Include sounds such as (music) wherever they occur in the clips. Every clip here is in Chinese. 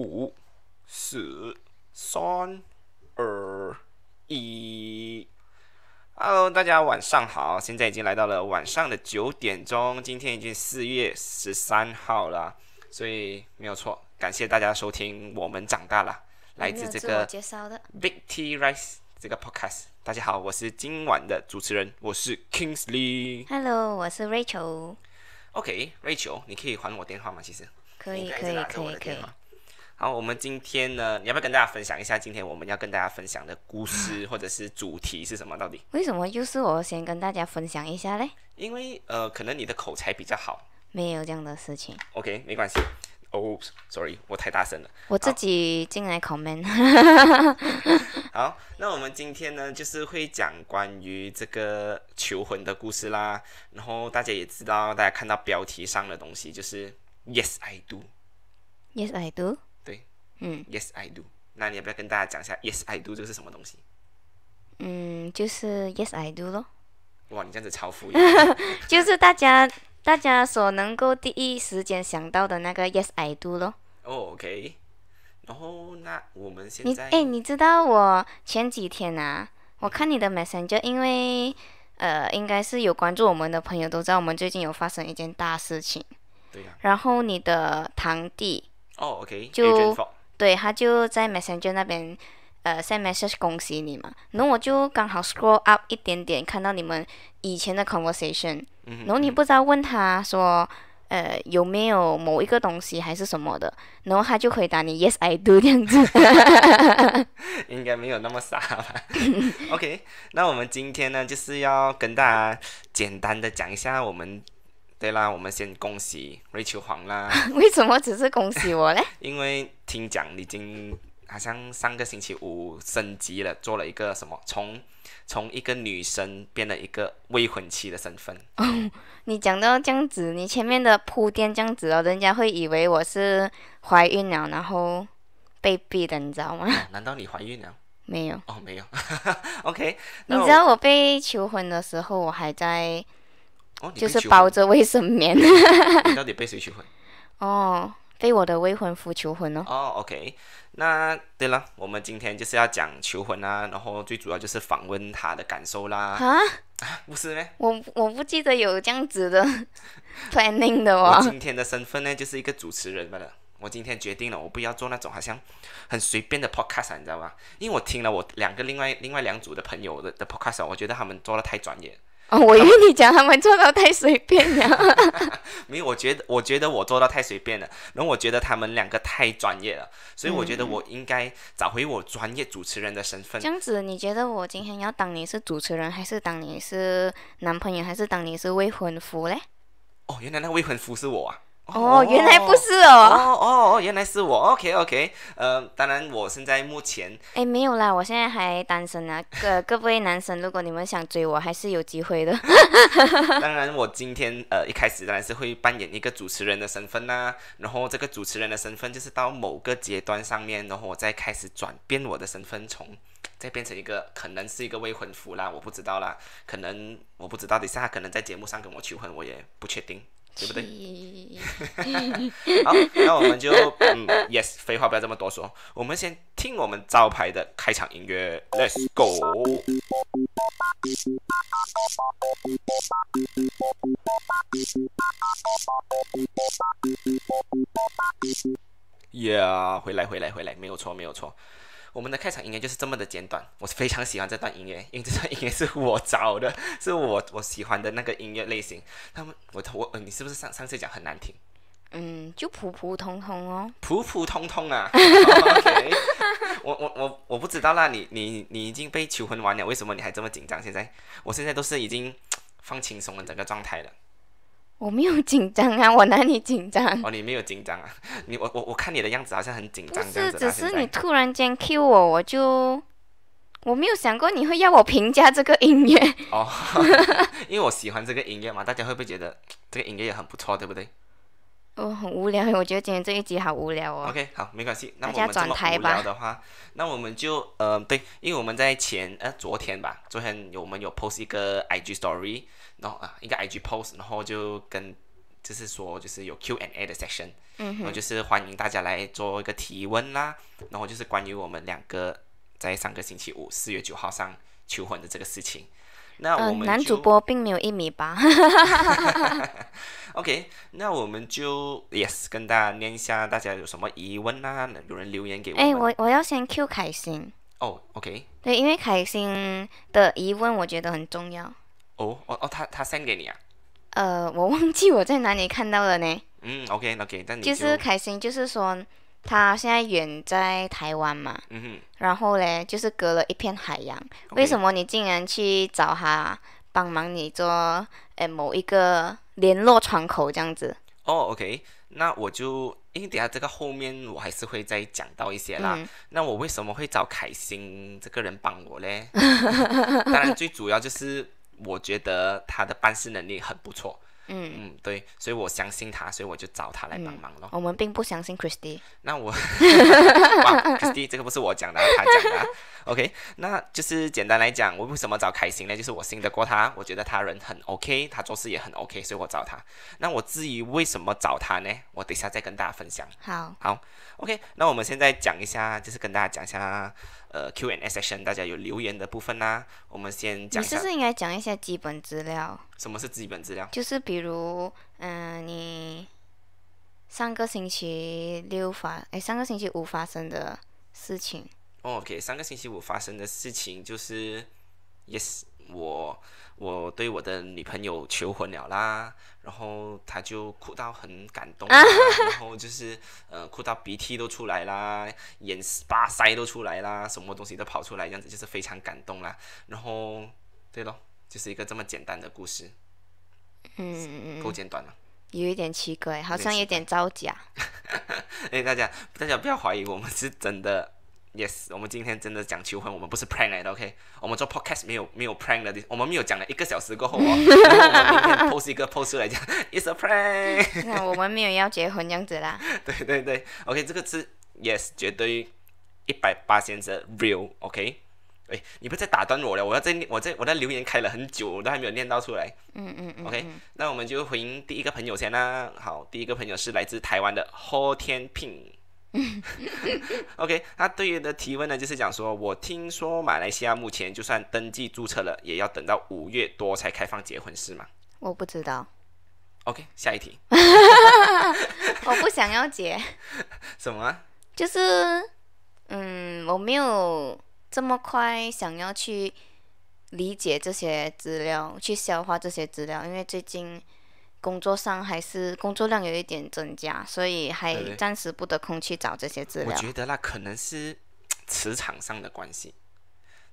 五、四、三、二、一。Hello，大家晚上好，现在已经来到了晚上的九点钟，今天已经四月十三号了，所以没有错，感谢大家收听我们长大了，来自这个 Big T Rice 这个 Podcast。大家好，我是今晚的主持人，我是 Kingsley。Hello，我是 Rachel。OK，Rachel，你可以还我电话吗？其实可以，可以，可以，可以。好，我们今天呢，你要不要跟大家分享一下今天我们要跟大家分享的故事或者是主题是什么？到底为什么又是我先跟大家分享一下嘞？因为呃，可能你的口才比较好。没有这样的事情。OK，没关系。哦，Sorry，我太大声了。我自己进来 comment。(laughs) 好，那我们今天呢，就是会讲关于这个求婚的故事啦。然后大家也知道，大家看到标题上的东西就是 Yes I do。Yes I do。嗯，Yes I do。那你要不要跟大家讲一下 Yes I do 这个是什么东西？嗯，就是 Yes I do 咯。哇，你这样子超敷衍。(laughs) 就是大家大家所能够第一时间想到的那个 Yes I do 咯。哦，OK。然后那我们现在，哎，你知道我前几天啊，我看你的 Messenger，因为呃，应该是有关注我们的朋友都知道，我们最近有发生一件大事情。对呀。然后你的堂弟。哦，OK。就。对他就在 Messenger 那边，呃，send message 恭喜你嘛。然后我就刚好 scroll up 一点点，看到你们以前的 conversation。然后你不知道问他说，呃，有没有某一个东西还是什么的？然后他就回答你 Yes I do 这样子。(laughs) 应该没有那么傻吧？(laughs) OK，那我们今天呢，就是要跟大家简单的讲一下我们。对啦，我们先恭喜瑞秋黄啦。(laughs) 为什么只是恭喜我嘞？(laughs) 因为听讲已经好像上个星期五升级了，做了一个什么，从从一个女生变了一个未婚妻的身份。哦，你讲到这样子，你前面的铺垫这样子哦，人家会以为我是怀孕了，然后被逼的，你知道吗？难道你怀孕了？没有。哦，没有。(laughs) OK。你知道我被求婚的时候，我还在。就是包着卫生棉。(laughs) 你到底被谁求婚？哦，被我的未婚夫求婚哦。哦，OK。那对了，我们今天就是要讲求婚啊，然后最主要就是访问他的感受啦。啊？不是咩？我我不记得有这样子的 (laughs) planning 的哦。我今天的身份呢，就是一个主持人罢了。我今天决定了，我不要做那种好像很随便的 podcast，你知道吗？因为我听了我两个另外另外两组的朋友的的 podcast，我觉得他们做的太专业。哦，我以为你讲他们做到太随便了。(laughs) 没有，我觉得，我觉得我做到太随便了。然后我觉得他们两个太专业了，所以我觉得我应该找回我专业主持人的身份。这样子，你觉得我今天要当你是主持人，还是当你是男朋友，还是当你是未婚夫嘞？哦，原来那未婚夫是我啊。哦，原来不是哦。哦哦哦，原来是我。OK OK，呃，当然我现在目前，哎，没有啦，我现在还单身啊。各 (laughs) 各位男生，如果你们想追我，还是有机会的。(laughs) 当然，我今天呃一开始当然是会扮演一个主持人的身份啦。然后这个主持人的身份就是到某个阶段上面，然后我再开始转变我的身份，从再变成一个可能是一个未婚夫啦，我不知道啦。可能我不知道，等下他可能在节目上跟我求婚，我也不确定。对不对？(laughs) 好，那我们就嗯，yes，废话不要这么多说，我们先听我们招牌的开场音乐，Let's go。Yeah，回来，回来，回来，没有错，没有错。我们的开场音乐就是这么的简短，我是非常喜欢这段音乐，因为这段音乐是我找的，(laughs) 是我我喜欢的那个音乐类型。他们，我我，你是不是上上次讲很难听？嗯，就普普通通哦。普普通通啊。(laughs) OK。我我我我不知道啦，你你你已经被求婚完了，为什么你还这么紧张？现在，我现在都是已经放轻松的整个状态了。我没有紧张啊，我哪里紧张？哦，你没有紧张啊？你我我我看你的样子好像很紧张，不是，只是你突然间 Q 我，我就我没有想过你会要我评价这个音乐。哦，(laughs) 因为我喜欢这个音乐嘛，大家会不会觉得这个音乐也很不错，对不对？哦，很无聊，(laughs) 我觉得今天这一集好无聊哦。OK，好，没关系，那我们这么无聊的话，那我们就呃，对，因为我们在前呃昨天吧，昨天有我们有 post 一个 IG story。然后啊，一个 IG post，然后就跟就是说就是有 Q and A 的 section，嗯然后就是欢迎大家来做一个提问啦，然后就是关于我们两个在上个星期五四月九号上求婚的这个事情。那我们，男主播并没有一米八。(laughs) (laughs) OK，那我们就 yes 跟大家念一下，大家有什么疑问啊？有人留言给我们。哎，我我要先 Q 凯欣，哦，OK，对，因为凯欣的疑问我觉得很重要。哦哦哦，他他 send 给你啊？呃，我忘记我在哪里看到了呢。嗯，OK OK，但你就是凯欣，就是说他现在远在台湾嘛，嗯哼，然后嘞，就是隔了一片海洋。为什么你竟然去找他帮忙你做诶某一个联络窗口这样子？哦，OK，那我就因为等下这个后面我还是会再讲到一些啦。嗯那我为什么会找凯欣这个人帮我嘞？(laughs) 当然最主要就是我觉得他的办事能力很不错。嗯，嗯，对，所以我相信他，所以我就找他来帮忙咯。我们并不相信 Christy。那我，哇，Christy，这个不是我讲的啊，他讲的啊。OK，那就是简单来讲，我为什么找凯欣呢？就是我信得过他，我觉得他人很 OK，他做事也很 OK，所以我找他。那我至于为什么找他呢？我等一下再跟大家分享。好，好，OK，那我们现在讲一下，就是跟大家讲一下，呃，Q&A section 大家有留言的部分啦。我们先讲一下你是不是应该讲一些基本资料？什么是基本资料。就是比如，嗯、你上个星期六发，哎，上个星期五发生的事情。哦 OK，上个星期五发生的事情就是，yes，我我对我的女朋友求婚了啦，然后她就哭到很感动，(laughs) 然后就是呃哭到鼻涕都出来啦，眼巴塞都出来啦，什么东西都跑出来，这样子就是非常感动啦。然后对咯，就是一个这么简单的故事，嗯，够简短了。有一点奇怪，好像有点造假。(laughs) 哎，大家大家不要怀疑，我们是真的。Yes，我们今天真的讲求婚，我们不是 prank 来的，OK？我们做 podcast 没有没有 prank 的，我们没有讲了一个小时过后哦，(laughs) 然后我们明天 post 一个 post 出来讲，It's a prank。(laughs) 那我们没有要结婚这样子啦。(laughs) 对对对，OK，这个是 yes，绝对一百八千是 real，OK？、哎，你不要再打断我了，我要在我在我在留言开了很久，我都还没有念到出来。嗯嗯嗯 OK，那我们就回应第一个朋友先啦。好，第一个朋友是来自台湾的后天聘。(laughs) OK，他对于的提问呢，就是讲说，我听说马来西亚目前就算登记注册了，也要等到五月多才开放结婚，是吗我不知道，？OK，下一题，(laughs) 我不想要结，(laughs) 什么啊？就是嗯，我没有这么快想要去理解这些资料，去消化这些资料，因为最近工作上还是工作量有一点增加，所以还暂时不得空去找这些资料。我觉得那，可能是磁场上的关系，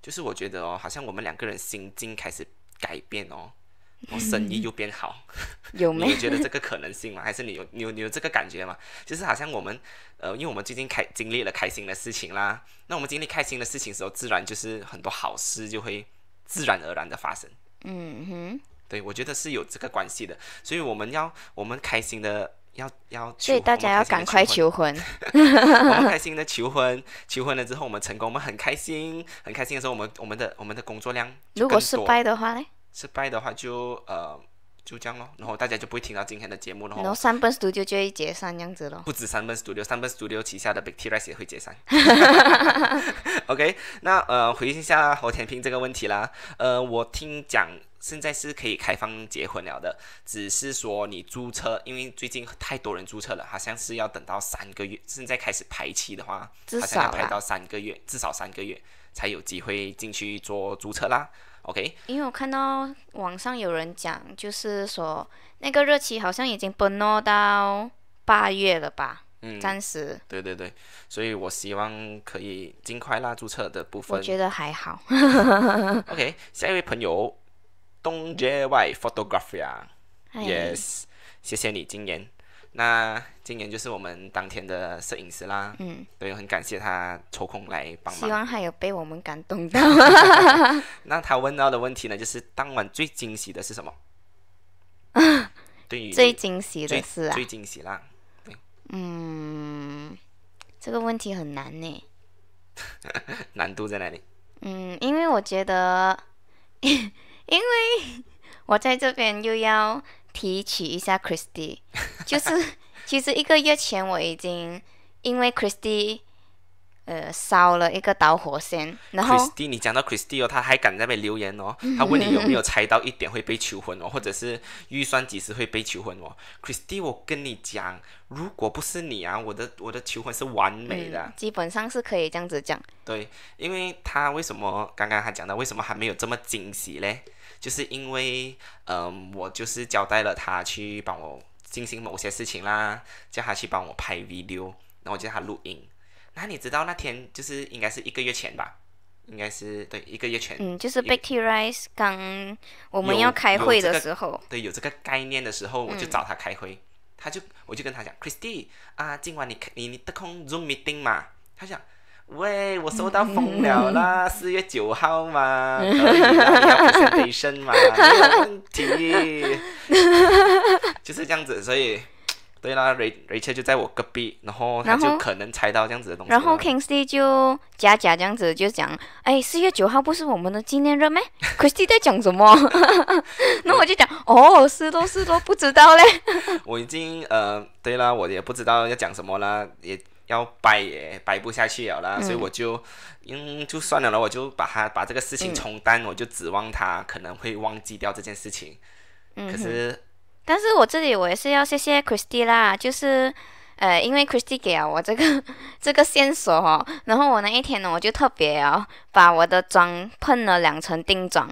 就是我觉得哦，好像我们两个人心境开始改变哦，(laughs) 然后生意又变好。有 (laughs) 没你有觉得这个可能性吗？还是你有你有你有这个感觉吗？就是好像我们呃，因为我们最近开经历了开心的事情啦，那我们经历开心的事情的时候，自然就是很多好事就会自然而然的发生。嗯哼，对，我觉得是有这个关系的，所以我们要我们开心的要要求，所以大家要赶快求求婚。婚，我们开心的 (laughs) 求婚，求婚了之后我们成功，我们很开心，很开心的时候，我们我们的我们的工作量如果失败的话呢？失败的话就呃就这样咯，然后大家就不会听到今天的节目，然后然后三本 studio 就会解散这样子咯。不止三本 Studio，三本 Studio 旗下的 Big T Rice 也会解散。(laughs) OK，那呃回应一下侯天平这个问题啦。呃，我听讲现在是可以开放结婚了的，只是说你注册，因为最近太多人注册了，好像是要等到三个月，现在开始排期的话，至好像要少排到三个月，至少三个月才有机会进去做注册啦。OK，因为我看到网上有人讲，就是说那个日期好像已经奔落到八月了吧？嗯，暂时对对对，所以我希望可以尽快啦，注册的部分。我觉得还好。(laughs) OK，下一位朋友东 JY Photography 啊哎，Yes，谢谢你今年。那今年就是我们当天的摄影师啦，嗯，对，很感谢他抽空来帮忙希。望还有被我们感动到。(laughs) 那他问到的问题呢，就是当晚最惊喜的是什么？对于 (laughs) 最惊喜最的是啊最，惊喜啦，嗯，这个问题很难呢。(laughs) 难度在哪里？嗯，因为我觉得，因为我在这边又要提起一下 Christy，(laughs) 就是其实一个月前我已经因为 Christy。呃，烧了一个导火线，然后 Christy，你讲到 Christy 哦，他还敢在那边留言哦，他问你有没有猜到一点会被求婚哦，(laughs) 或者是预算几时会被求婚哦？Christy，我跟你讲，如果不是你啊，我的我的求婚是完美的，基本上是可以这样子讲。对，因为他为什么刚刚他讲的为什么还没有这么惊喜嘞？就是因为，嗯，我就是交代了他去帮我进行某些事情啦，叫他去帮我拍 video，然后叫他录音。那你知道那天就是应该是一个月前吧？应该是对一个月前。嗯，就是 Big T Rice 刚我们要开会的时候，对，有这个概念的时候，我就找他开会。他就我就跟他讲，Christy 啊，今晚你你你得空 Zoom meeting 嘛？他讲，喂，我收到风了啦，(laughs) 四月九号嘛，可以要 presentation 嘛，没有问题，(laughs) 就是这样子，所以。对啦，Ray Rachel 就在我隔壁，然后他就可能猜到这样子的东西。然后 Kingsley 就假假这样子就讲，哎，四月九号不是我们的纪念日吗 c h r i s t y 在讲什么？(laughs) 那我就讲，哦，是都是都不知道嘞。我已经呃，对啦，我也不知道要讲什么啦，也要掰也掰不下去了啦，所以我就嗯就算了了，我就把它把这个事情冲淡，我就指望他可能会忘记掉这件事情。可是。但是我这里我也是要谢谢 Christy 啦，就是，呃，因为 Christy 给了我这个这个线索哦，然后我那一天呢，我就特别哦，把我的妆喷了两层定妆。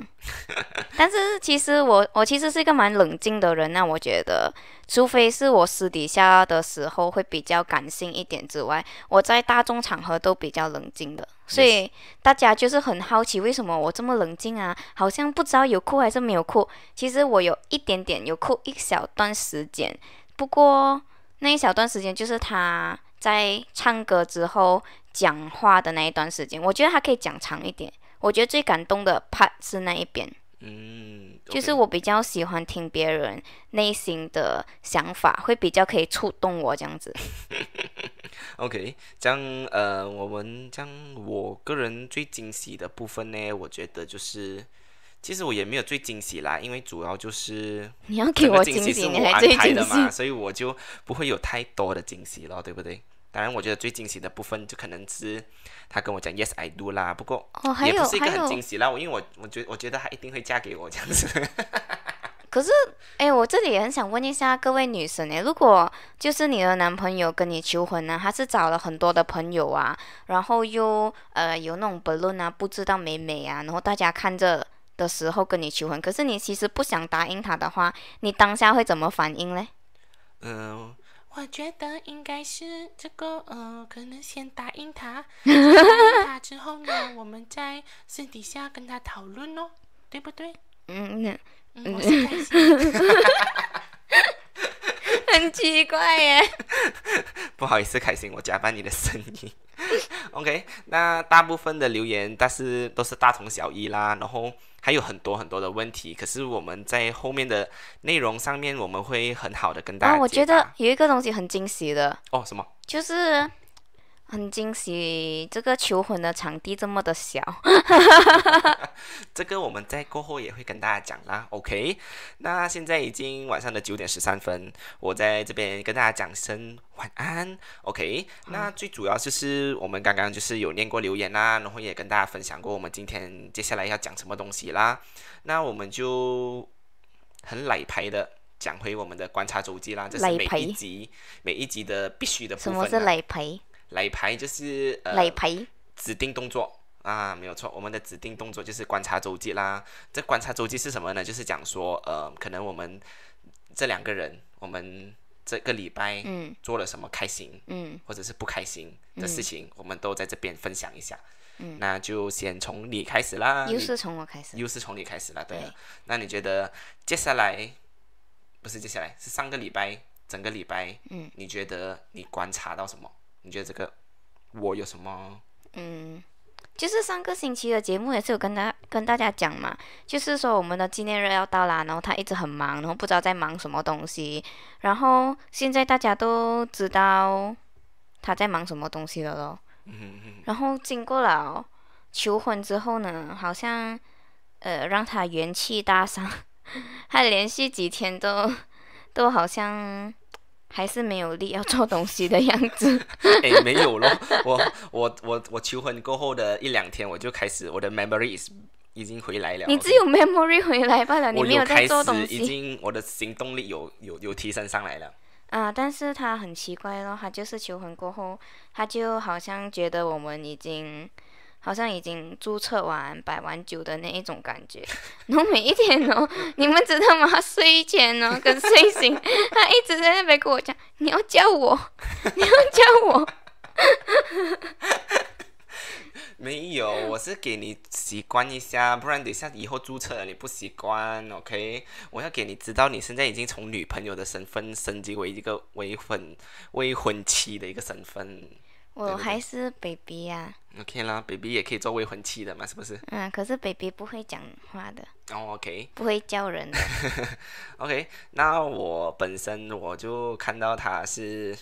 (laughs) 但是其实我我其实是一个蛮冷静的人，那我觉得，除非是我私底下的时候会比较感性一点之外，我在大众场合都比较冷静的。所以大家就是很好奇，为什么我这么冷静啊？好像不知道有哭还是没有哭。其实我有一点点有哭一小段时间，不过那一小段时间就是他在唱歌之后讲话的那一段时间，我觉得他可以讲长一点。我觉得最感动的 part 是那一边，嗯，就是我比较喜欢听别人内心的想法，会比较可以触动我这样子。(laughs) OK，这样呃，我们将我个人最惊喜的部分呢，我觉得就是，其实我也没有最惊喜啦，因为主要就是你要给我惊喜，是我安排的嘛，所以我就不会有太多的惊喜了，对不对？当然，我觉得最惊喜的部分就可能是他跟我讲 Yes I do 啦。不过也不是一个很惊喜啦，我因为我我觉我觉得他一定会嫁给我这样子。(laughs) 可是，哎，我这里也很想问一下各位女生哎，如果就是你的男朋友跟你求婚呢，他是找了很多的朋友啊，然后又呃有那种 balloon 啊，不知道美美啊，然后大家看着的时候跟你求婚，可是你其实不想答应他的话，你当下会怎么反应嘞？嗯。我觉得应该是这个，呃，可能先答应他，(laughs) 答应他之后呢，我们再私底下跟他讨论哦，对不对？嗯嗯，我是开心，很奇怪耶。(laughs) 不好意思，开心，我加班你的声音。(laughs) OK，那大部分的留言，但是都是大同小异啦，然后。还有很多很多的问题，可是我们在后面的内容上面，我们会很好的跟大家。我觉得有一个东西很惊喜的。哦，什么？就是很惊喜，这个求婚的场地这么的小。(laughs) 这个我们在过后也会跟大家讲啦。OK，那现在已经晚上的九点十三分，我在这边跟大家讲声晚安。OK，那最主要就是我们刚刚就是有念过留言啦，然后也跟大家分享过我们今天接下来要讲什么东西啦。那我们就很奶牌的讲回我们的观察周记啦，这是每一集每一集的必须的部分。什么是奶牌？奶牌就是呃，奶牌指定动作。啊，没有错，我们的指定动作就是观察周记啦。这观察周记是什么呢？就是讲说，呃，可能我们这两个人，我们这个礼拜嗯做了什么开心，嗯，或者是不开心的事情，我们都在这边分享一下。嗯，那就先从你开始啦。又是从我开始。又是从你开始了，对。那你觉得接下来，不是接下来，是上个礼拜，整个礼拜，嗯，你觉得你观察到什么？你觉得这个我有什么？嗯。就是上个星期的节目也是有跟大跟大家讲嘛，就是说我们的纪念日要到啦，然后他一直很忙，然后不知道在忙什么东西，然后现在大家都知道他在忙什么东西了咯。然后经过了求婚之后呢，好像呃让他元气大伤，(laughs) 他连续几天都都好像还是没有力要做东西的样子。(laughs) 哎，没有咯，我我我我求婚过后的一两天，我就开始我的 memories 已经回来了。你只有 memory 回来罢了，你没有在做东西。已经我的行动力有有有提升上来了。啊，但是他很奇怪咯，他就是求婚过后，他就好像觉得我们已经。好像已经注册完摆完酒的那一种感觉，然后每一天哦，(laughs) 你们知道吗？睡前哦 (laughs) 跟睡醒，他一直在那边跟我讲，你要叫我，(laughs) 你要叫我。没有，我是给你习惯一下，不然等下以后注册了你不习惯，OK？我要给你知道，你现在已经从女朋友的身份升级为一个未婚未婚妻的一个身份。我还是 baby 呀。OK 啦，baby 也可以做未婚妻的嘛，是不是？嗯，可是 baby 不会讲话的。哦，OK。不会叫人的。(laughs) OK，那我本身我就看到他是。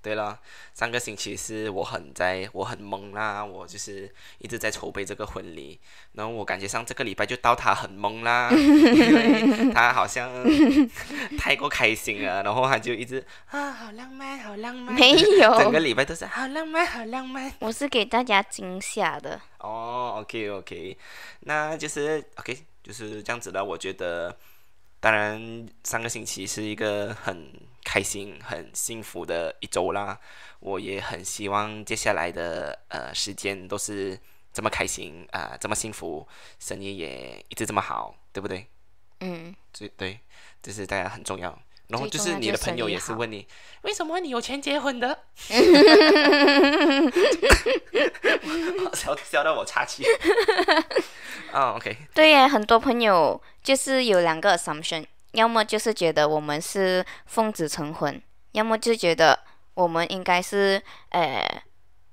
对了，上个星期是我很在，我很懵啦，我就是一直在筹备这个婚礼，然后我感觉上这个礼拜就到他很懵啦，因为他好像 (laughs) 太过开心了，然后他就一直啊，好浪漫，好浪漫，没有，整个礼拜都是好浪漫，好浪漫。我是给大家惊吓的。哦，OK OK，那就是 OK，就是这样子的，我觉得。当然，上个星期是一个很开心、很幸福的一周啦。我也很希望接下来的呃时间都是这么开心啊，这么幸福，生意也一直这么好，对不对？嗯，对对，这是大家很重要。然后就是你的朋友也是问你，为什么你有钱结婚的？(laughs) (laughs) 笑笑到我岔气。啊，(laughs) OK。对呀，很多朋友就是有两个 assumption，要么就是觉得我们是奉子成婚，要么就觉得我们应该是呃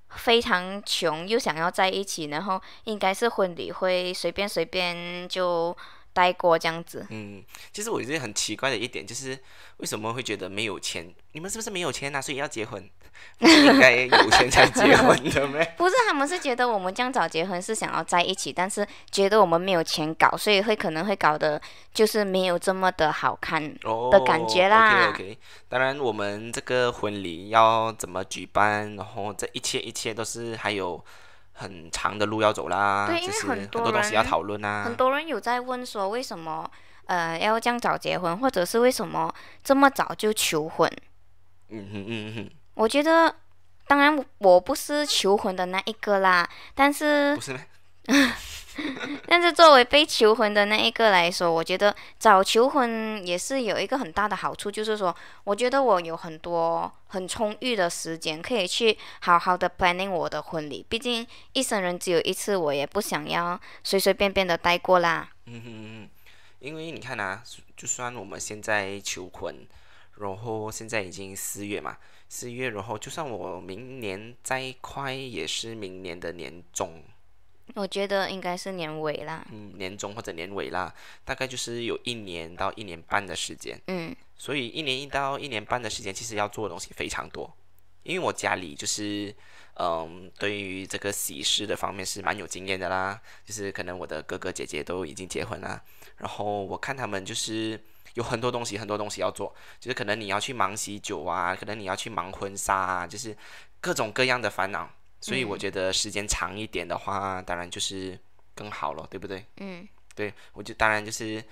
非常穷又想要在一起，然后应该是婚礼会随便随便就。待过这样子。嗯，其实我觉得很奇怪的一点就是，为什么会觉得没有钱？你们是不是没有钱啊？所以要结婚？应该有钱才结婚的没？(laughs) 不是，他们是觉得我们这样早结婚是想要在一起，但是觉得我们没有钱搞，所以会可能会搞得就是没有这么的好看的感觉啦。OK OK，当然我们这个婚礼要怎么举办，然后这一切一切都是还有。很长的路要走啦，对，因为很多东西要讨论啊。很多人有在问说，为什么呃要这样早结婚，或者是为什么这么早就求婚？嗯哼嗯哼。我觉得，当然我不是求婚的那一个啦，但是。不是 (laughs) (laughs) 但是作为被求婚的那一个来说，我觉得早求婚也是有一个很大的好处，就是说，我觉得我有很多很充裕的时间，可以去好好的 planning 我的婚礼。毕竟一生人只有一次，我也不想要随随便便的带过啦。嗯哼嗯因为你看啊，就算我们现在求婚，然后现在已经四月嘛，四月，然后就算我明年再快，也是明年的年中。我觉得应该是年尾啦，嗯，年中或者年尾啦，大概就是有一年到一年半的时间，嗯，所以一年一到一年半的时间，其实要做的东西非常多。因为我家里就是，嗯，对于这个喜事的方面是蛮有经验的啦，就是可能我的哥哥姐姐都已经结婚啦，然后我看他们就是有很多东西，很多东西要做，就是可能你要去忙喜酒啊，可能你要去忙婚纱啊，就是各种各样的烦恼。所以我觉得时间长一点的话，当然就是更好了，对不对？嗯，对，我就当然就是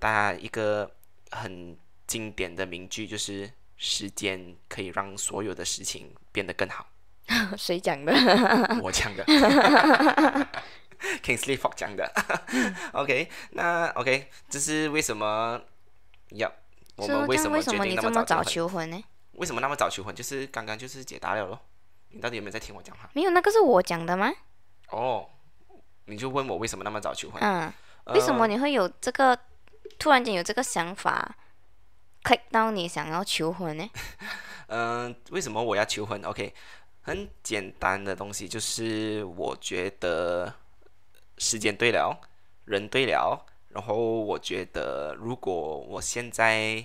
大家一个很经典的名句，就是时间可以让所有的事情变得更好。(laughs) 谁讲的？(laughs) 我讲的。(laughs) Kingsley Fox 讲的。OK，那 OK，这是为什么要我们为什么决定那么早求婚呢？为什么那么早求婚？就是刚刚就是解答了咯。你到底有没有在听我讲话？没有，那个是我讲的吗？哦，你就问我为什么那么早求婚？嗯，为什么你会有这个突然间有这个想法，click 到你想要求婚呢？嗯，(laughs) 为什么我要求婚？OK，很简单的东西，就是我觉得时间对了，人对了，然后我觉得如果我现在，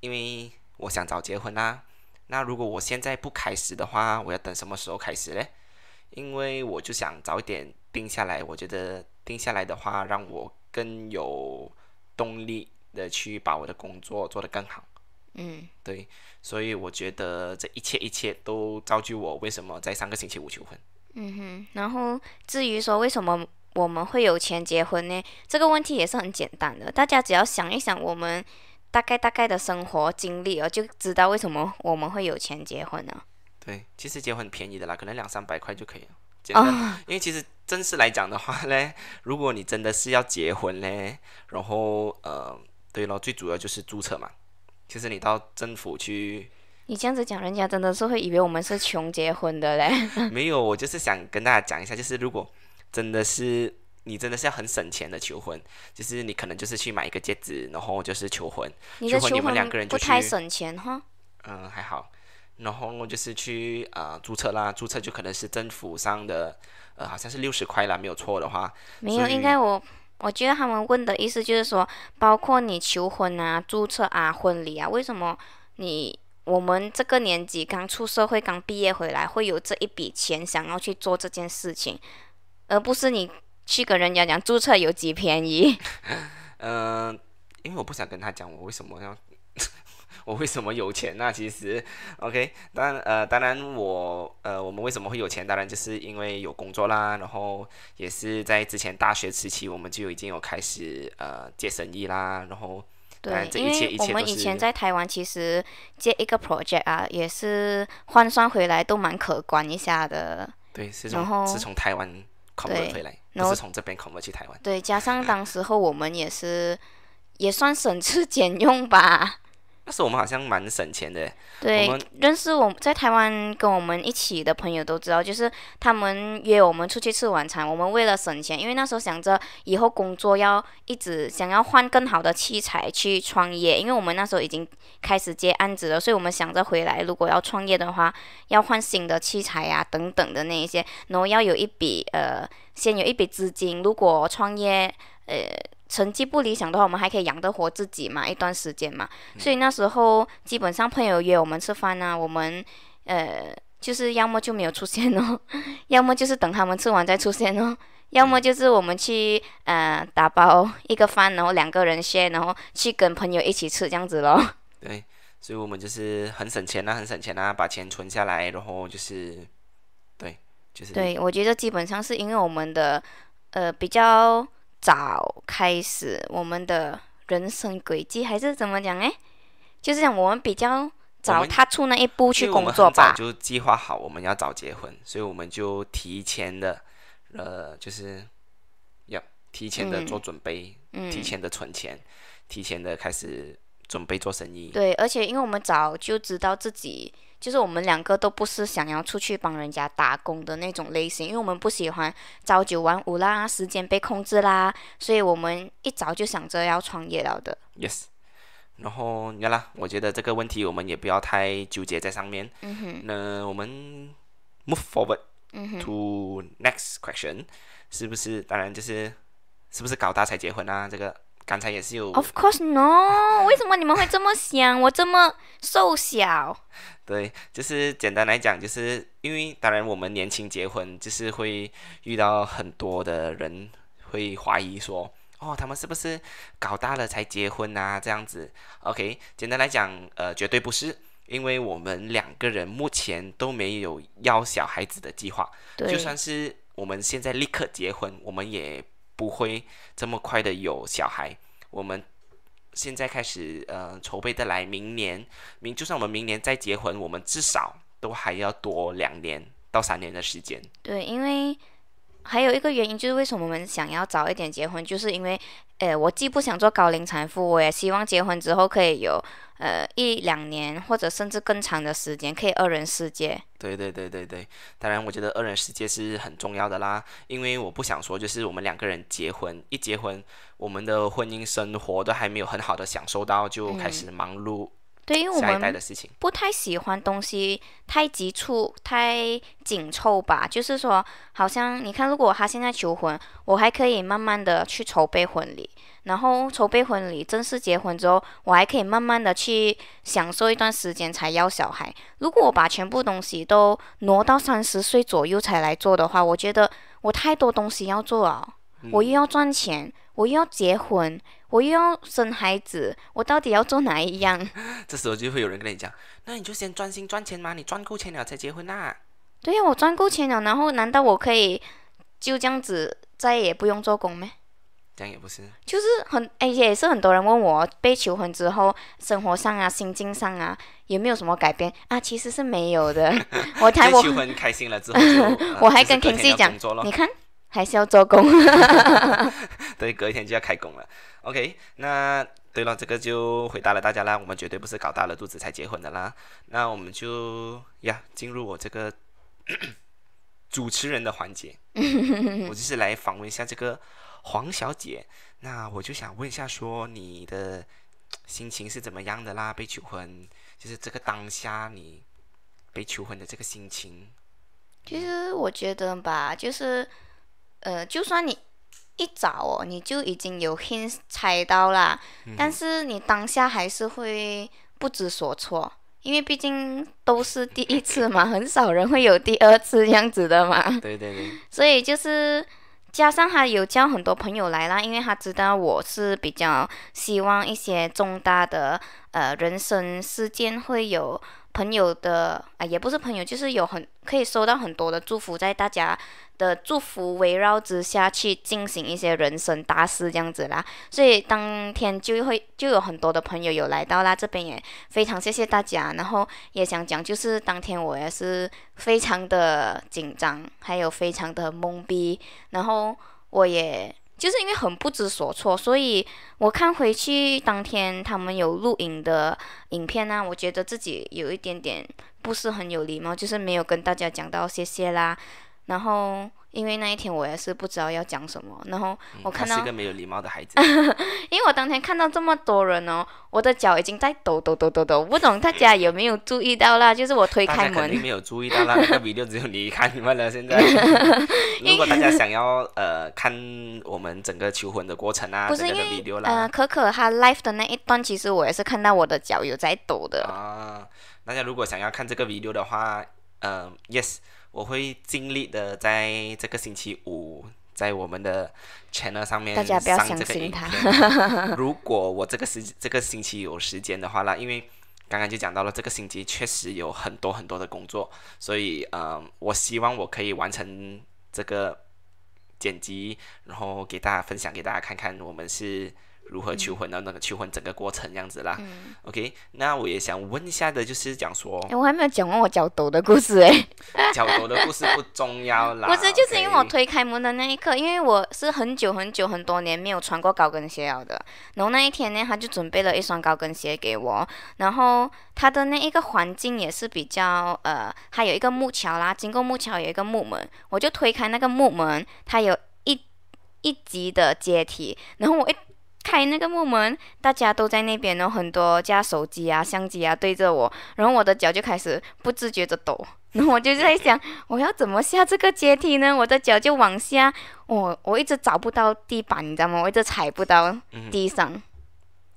因为我想早结婚啦。那如果我现在不开始的话，我要等什么时候开始嘞？因为我就想早一点定下来，我觉得定下来的话，让我更有动力的去把我的工作做得更好。嗯，对，所以我觉得这一切一切都造就我为什么在上个星期五求婚。嗯哼，然后至于说为什么我们会有钱结婚呢？这个问题也是很简单的，大家只要想一想我们大概大概的生活经历，哦，就知道为什么我们会有钱结婚了。对，其实结婚很便宜的啦，可能两三百块就可以了。简单，因为其实正式来讲的话呢，如果你真的是要结婚呢，然后呃，对咯，最主要就是注册嘛。其实你到政府去，你这样子讲，人家真的是会以为我们是穷结婚的嘞。(laughs) 没有，我就是想跟大家讲一下，就是如果真的是你真的是要很省钱的求婚，就是你可能就是去买一个戒指，然后就是求婚。你的求婚你们两个人就不太，省钱哈。嗯，还好。然后就是去呃注册啦，注册就可能是政府上的，呃，好像是六十块啦，没有错的话。没有，应该我我觉得他们问的意思就是说，包括你求婚啊、注册啊、婚礼啊，为什么你我们这个年纪刚出社会、刚毕业回来，会有这一笔钱想要去做这件事情，而不是你去跟人家讲注册有几便宜。嗯、(laughs) 因为我不想跟他讲我为什么要，(laughs) 我为什么有钱那、其实，OK，当然呃，当然我呃，我们为什么会有钱？当然就是因为有工作啦，然后也是在之前大学时期，我们就已经有开始呃接生意啦，然后对，这一切因为我们以前在台湾其实接一个 project 啊，也是换算回来都蛮可观一下的。对，是从是从台湾 convert 回来，然后是从这边 convert 去台湾。对，加上当时候我们也是也算省吃俭用吧。那时候我们好像蛮省钱的，对我们，认识我在台湾跟我们一起的朋友都知道，就是他们约我们出去吃晚餐，我们为了省钱，因为那时候想着以后工作要一直想要换更好的器材去创业，因为我们那时候已经开始接案子了，所以我们想着回来如果要创业的话，要换新的器材呀、等等的那一些，然后要有一笔呃，先有一笔资金，如果创业呃。成绩不理想的话，我们还可以养得活自己嘛，一段时间嘛。所以那时候基本上朋友约我们吃饭啊，我们呃就是要么就没有出现哦，(laughs) 要么就是等他们吃完再出现哦，要么就是我们去呃打包一个饭，然后两个人 share，然后去跟朋友一起吃这样子咯。对，所以我们就是很省钱啊，很省钱啊，把钱存下来，然后就是，对，就是对，我觉得基本上是因为我们的呃比较早开始我们的人生轨迹，还是怎么讲诶？就是讲我们比较早们踏出那一步去工作吧。就计划好我们要早结婚，所以我们就提前的，呃，就是要提前的嗯做准备，嗯，提前的存钱，提前的开始准备做生意。对，而且因为我们早就知道自己，就是我们两个都不是想要出去帮人家打工的那种类型，因为我们不喜欢朝九晚五啦，时间被控制啦，所以我们一早就想着要创业了的。Yes，然后呀啦，我觉得这个问题我们也不要太纠结在上面。嗯哼，那我们 move forward，to next question，是不是？当然就是是不是搞大才结婚啊？这个刚才也是有 Of course no！为什么你们会这么想？我这么瘦小。(laughs) 对，就是简单来讲，就是因为当然我们年轻结婚，就是会遇到很多的人会怀疑说，哦，他们是不是搞大了才结婚啊？这样子，OK，简单来讲，呃，绝对不是，因为我们两个人目前都没有要小孩子的计划，对，就算是我们现在立刻结婚，我们也不会这么快的有小孩。我们现在开始呃筹备的来，明年明就算我们明年再结婚，我们至少都还要多两年到三年的时间。对，因为还有一个原因就是为什么我们想要早一点结婚，就是因为，呃，我既不想做高龄产妇，我也希望结婚之后可以有呃一两年或者甚至更长的时间可以二人世界。对对对对对，当然我觉得二人世界是很重要的啦，因为我不想说就是我们两个人结婚一结婚，我们的婚姻生活都还没有很好的享受到，就开始忙碌对，因为我们。不太喜欢东西太急促、太紧凑吧。就是说，好像你看，如果他现在求婚，我还可以慢慢的去筹备婚礼，然后筹备婚礼，正式结婚之后，我还可以慢慢的去享受一段时间才要小孩。如果我把全部东西都挪到三十岁左右才来做的话，我觉得我太多东西要做了。我又要赚钱，我又要结婚，我又要生孩子，我到底要做哪一样？(laughs) 这时候就会有人跟你讲，那你就先专心赚钱嘛，你赚够钱了才结婚呐。对呀，我赚够钱了，然后难道我可以就这样子再也不用做工吗？这样也不是，就是很哎，也是很多人问我被求婚之后，生活上啊、心境上啊，有没有什么改变啊？其实是没有的。(laughs) 我才求婚开心了之后，(laughs) 我还跟 Kingsley 讲，你看还是要做工。(laughs) 对，隔一天就要开工了。OK，那对了，这个就回答了大家啦。我们绝对不是搞大了肚子才结婚的啦。那我们就呀，进入我这个 (coughs) 主持人的环节，(laughs) 我就是来访问一下这个。黄小姐，那我就想问一下，说你的心情是怎么样的啦？被求婚，就是这个当下你被求婚的这个心情。其实我觉得吧，就是呃，就算你一早哦，你就已经有 hint 猜到啦，但是你当下还是会不知所措，因为毕竟都是第一次嘛，(laughs) 很少人会有第二次这样子的嘛。对对对。所以就是。加上他有叫很多朋友来啦，因为他知道我是比较希望一些重大的呃人生事件会有。朋友的啊，也不是朋友，就是有很可以收到很多的祝福，在大家的祝福围绕之下去进行一些人生大事这样子啦。所以当天就会就有很多的朋友有来到啦，这边也非常谢谢大家。然后也想讲，就是当天我也是非常的紧张，还有非常的懵逼，然后我也。就是因为很不知所措，所以我看回去当天他们有录影的影片呢，我觉得自己有一点点不是很有礼貌，就是没有跟大家讲到谢谢啦，然后。因为那一天我也是不知道要讲什么，然后我看到是一个没有礼貌的孩子。(laughs) 因为我当天看到这么多人哦，我的脚已经在抖抖抖抖抖，不懂大家有没有注意到啦？就是我推开门，肯定没有注意到啦。那个 video 只有你看你们了。现在，(laughs) 如果大家想要呃看我们整个求婚的过程啊，不是因为呃可可他 live 的那一段，其实我也是看到我的脚有在抖的啊。大家如果想要看这个 video 的话，嗯，yes。我会尽力的在这个星期五在我们的 channel 上面上这个影片。(laughs) (laughs) 如果我这个时这个星期有时间的话啦，因为刚刚就讲到了这个星期确实有很多很多的工作，所以嗯，我希望我可以完成这个剪辑，然后给大家分享给大家看看我们是。如何求婚的那个求婚整个过程这样子啦，OK，那我也想问一下的，就是讲说，我还没有讲完我脚抖的故事哎，(laughs) 脚抖的故事不重要啦，(laughs) 不是，就是因为我推开门的那一刻，因为我是很久很久很多年没有穿过高跟鞋了的，然后那一天呢，他就准备了一双高跟鞋给我，然后他的那一个环境也是比较呃，还有一个木桥啦，经过木桥有一个木门，我就推开那个木门，它有一一级的阶梯，然后我一。开那个木门，大家都在那边，然后很多架手机啊、相机啊对着我，然后我的脚就开始不自觉的抖，然后我就在想，我要怎么下这个阶梯呢？我的脚就往下，我 (laughs) 我一直找不到地板，你知道吗？我一直踩不到地上，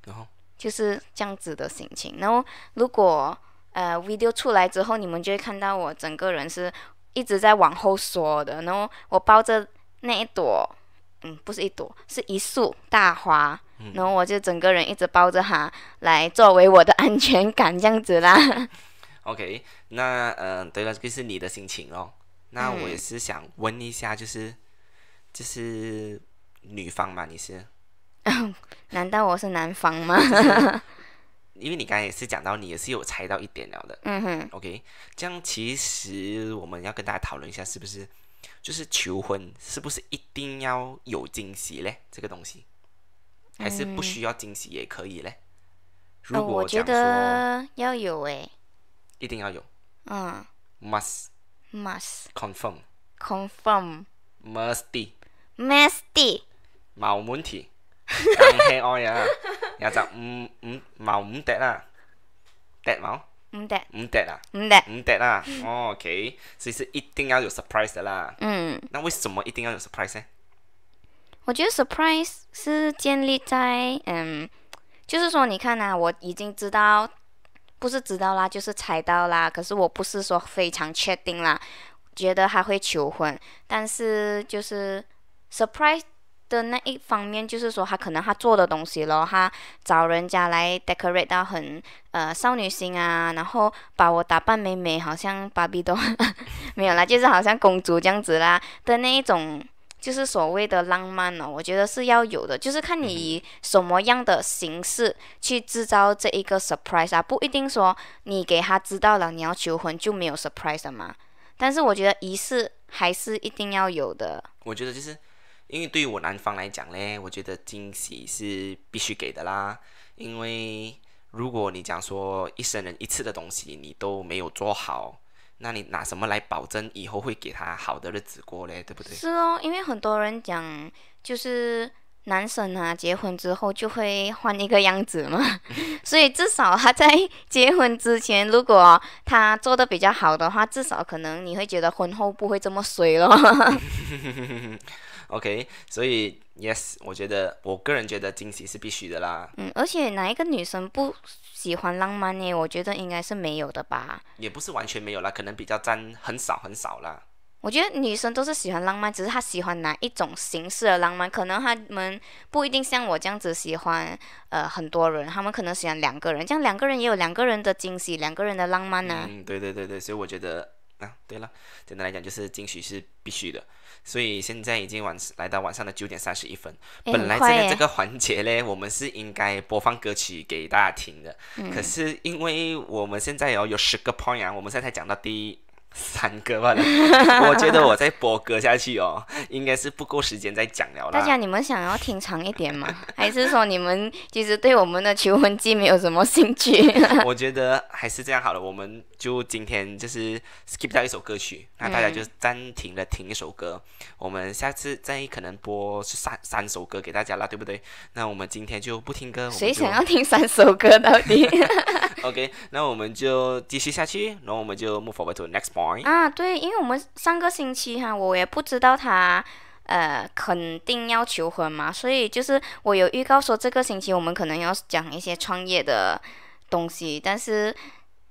然后就是这样子的心情。然后如果呃 video 出来之后，你们就会看到我整个人是一直在往后缩的，然后我抱着那一朵。嗯，不是一朵，是一束大花，然后我就整个人一直抱着它，来作为我的安全感，这样子啦。(laughs) OK，那嗯，对了，这个是你的心情哦。那我也是想问一下，就是就是女方嘛，你是？(laughs) 难道我是男方吗？(laughs) 因为你刚才也是讲到，你也是有猜到一点了的。嗯哼。OK，这样其实我们要跟大家讨论一下，是不是？就是求婚是不是一定要有惊喜嘞？这个东西，还是不需要惊喜也可以嘞？如果我觉得要有诶，一定要有。嗯。Must。Must。Confirm。Confirm。Musty。Musty。冇问题。(laughs) 咁喜爱啊！又就唔唔冇唔得啦，得冇？唔得，唔得啦，唔得，唔得啦。OK，所以是一定要有 surprise 的啦。嗯。那为什么一定要有 surprise 呢？我觉得 surprise 是建立在，嗯，就是说，你看啊，我已经知道，不是知道啦，就是猜到啦。可是我不是说非常确定啦，觉得他会求婚，但是就是 surprise 的那一方面，就是说他可能他做的东西咯，他找人家来 decorate 到很呃少女心啊，然后把我打扮美美，好像芭比都 (laughs) 没有啦，就是好像公主这样子啦的那一种。就是所谓的浪漫呢，我觉得是要有的，就是看你以什么样的形式去制造这一个 surprise 啊，不一定说你给他知道了你要求婚就没有 surprise 嘛。但是我觉得仪式还是一定要有的。我觉得就是因为对于我男方来讲嘞，我觉得惊喜是必须给的啦。因为如果你讲说一生人一次的东西你都没有做好。那你拿什么来保证以后会给他好的日子过嘞？对不对？是哦，因为很多人讲，就是男生啊，结婚之后就会换一个样子嘛，(laughs) 所以至少他在结婚之前，如果他做的比较好的话，至少可能你会觉得婚后不会这么衰咯。(laughs) (laughs) OK，所以 Yes，我觉得我个人觉得惊喜是必须的啦。嗯，而且哪一个女生不喜欢浪漫呢？我觉得应该是没有的吧。也不是完全没有啦，可能比较占很少很少啦。我觉得女生都是喜欢浪漫，只是她喜欢哪一种形式的浪漫。可能她们不一定像我这样子喜欢呃很多人，她们可能喜欢两个人，这样两个人也有两个人的惊喜，两个人的浪漫呢。嗯，对对对对，所以我觉得啊，对了，简单来讲就是惊喜是必须的。所以现在已经晚来到晚上的九点三十一分。本来这个这个环节嘞，我们是应该播放歌曲给大家听的。可是因为我们现在有有十个 point 啊，我们现在才讲到第一。三个吧，(laughs) 我觉得我再播歌下去哦，应该是不够时间再讲了。大家你们想要听长一点吗？(laughs) 还是说你们其实对我们的求婚季没有什么兴趣？(laughs) 我觉得还是这样好了，我们就今天就是 skip 掉一首歌曲，那大家就暂停了听一首歌，我们下次再可能播是三三首歌给大家啦，对不对？那我们今天就不听歌。谁想要听三首歌到底？OK，那我们就继续下去，然后我们就 move forward to next point。啊，对，因为我们上个星期哈，我也不知道他呃肯定要求婚嘛，所以就是我有预告说这个星期我们可能要讲一些创业的东西，但是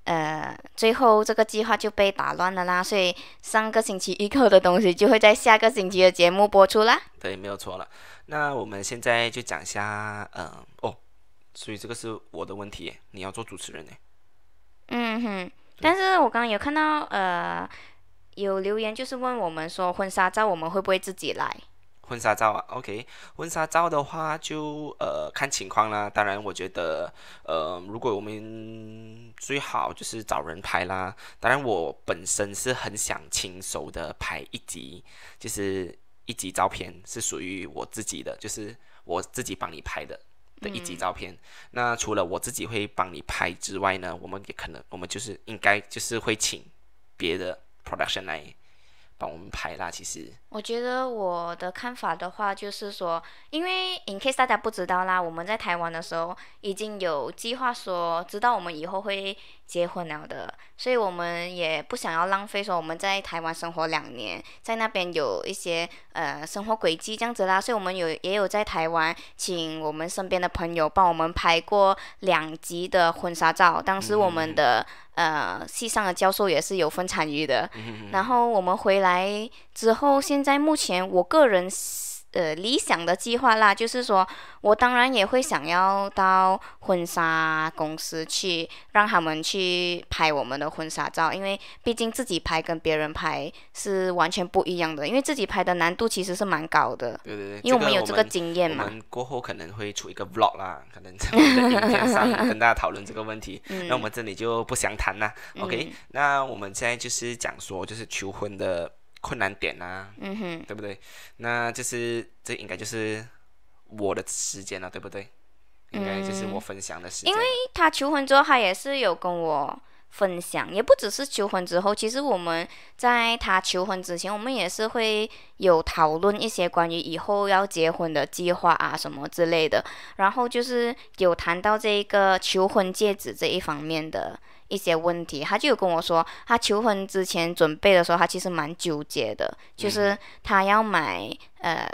呃最后这个计划就被打乱了啦，所以上个星期预告的东西就会在下个星期的节目播出啦。对，没有错了。那我们现在就讲一下，嗯，哦。所以这个是我的问题，你要做主持人呢。嗯哼，但是我刚刚有看到呃有留言，就是问我们说婚纱照我们会不会自己来？婚纱照啊，OK，婚纱照的话就呃看情况啦。当然，我觉得呃如果我们最好就是找人拍啦。当然，我本身是很想亲手的拍一集，就是一集照片是属于我自己的，就是我自己帮你拍的。的一集照片，那除了我自己会帮你拍之外呢，我们也可能，我们就是应该就是会请别的 production 来帮我们拍啦。其实，我觉得我的看法的话，就是说，因为 in case 大家不知道啦，我们在台湾的时候已经有计划说，知道我们以后会。结婚了的，所以我们也不想要浪费，说我们在台湾生活两年，在那边有一些呃生活轨迹这样子啦，所以我们有也有在台湾请我们身边的朋友帮我们拍过两集的婚纱照，当时我们的呃系上的教授也是有份参与的，然后我们回来之后，现在目前我个人。呃，理想的计划啦，就是说我当然也会想要到婚纱公司去，让他们去拍我们的婚纱照，因为毕竟自己拍跟别人拍是完全不一样的，因为自己拍的难度其实是蛮高的。对对对，因为我们有这个经验嘛。我们过后可能会出一个 vlog 啦，可能在我们的影片上跟大家讨论这个问题。那我们这里就不详谈啦。OK，那我们现在就是讲说，就是求婚的。困难点呐，嗯哼，对不对？那就是这应该就是我的时间了，对不对？应该就是我分享的时间。因为他求婚之后，他也是有跟我分享，也不只是求婚之后。其实我们在他求婚之前，我们也是会有讨论一些关于以后要结婚的计划啊什么之类的。然后就是有谈到这个求婚戒指这一方面的。一些问题，他就有跟我说，他求婚之前准备的时候，他其实蛮纠结的，就是他要买呃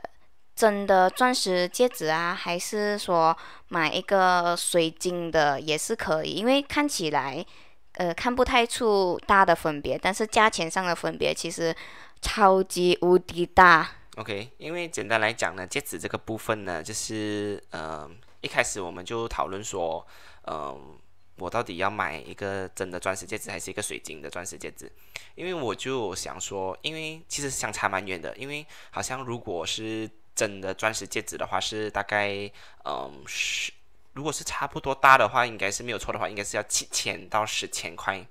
真的钻石戒指啊，还是说买一个水晶的也是可以，因为看起来呃看不太出大的分别，但是价钱上的分别其实超级无敌大。OK，因为简单来讲呢，戒指这个部分呢，就是呃，一开始我们就讨论说，嗯，我到底要买一个真的钻石戒指，还是一个水晶的钻石戒指？因为我就想说，因为其实相差蛮远的，因为好像如果是真的钻石戒指的话，是大概嗯十，如果是差不多大的话，应该是没有错的话，应该是要七千到十千块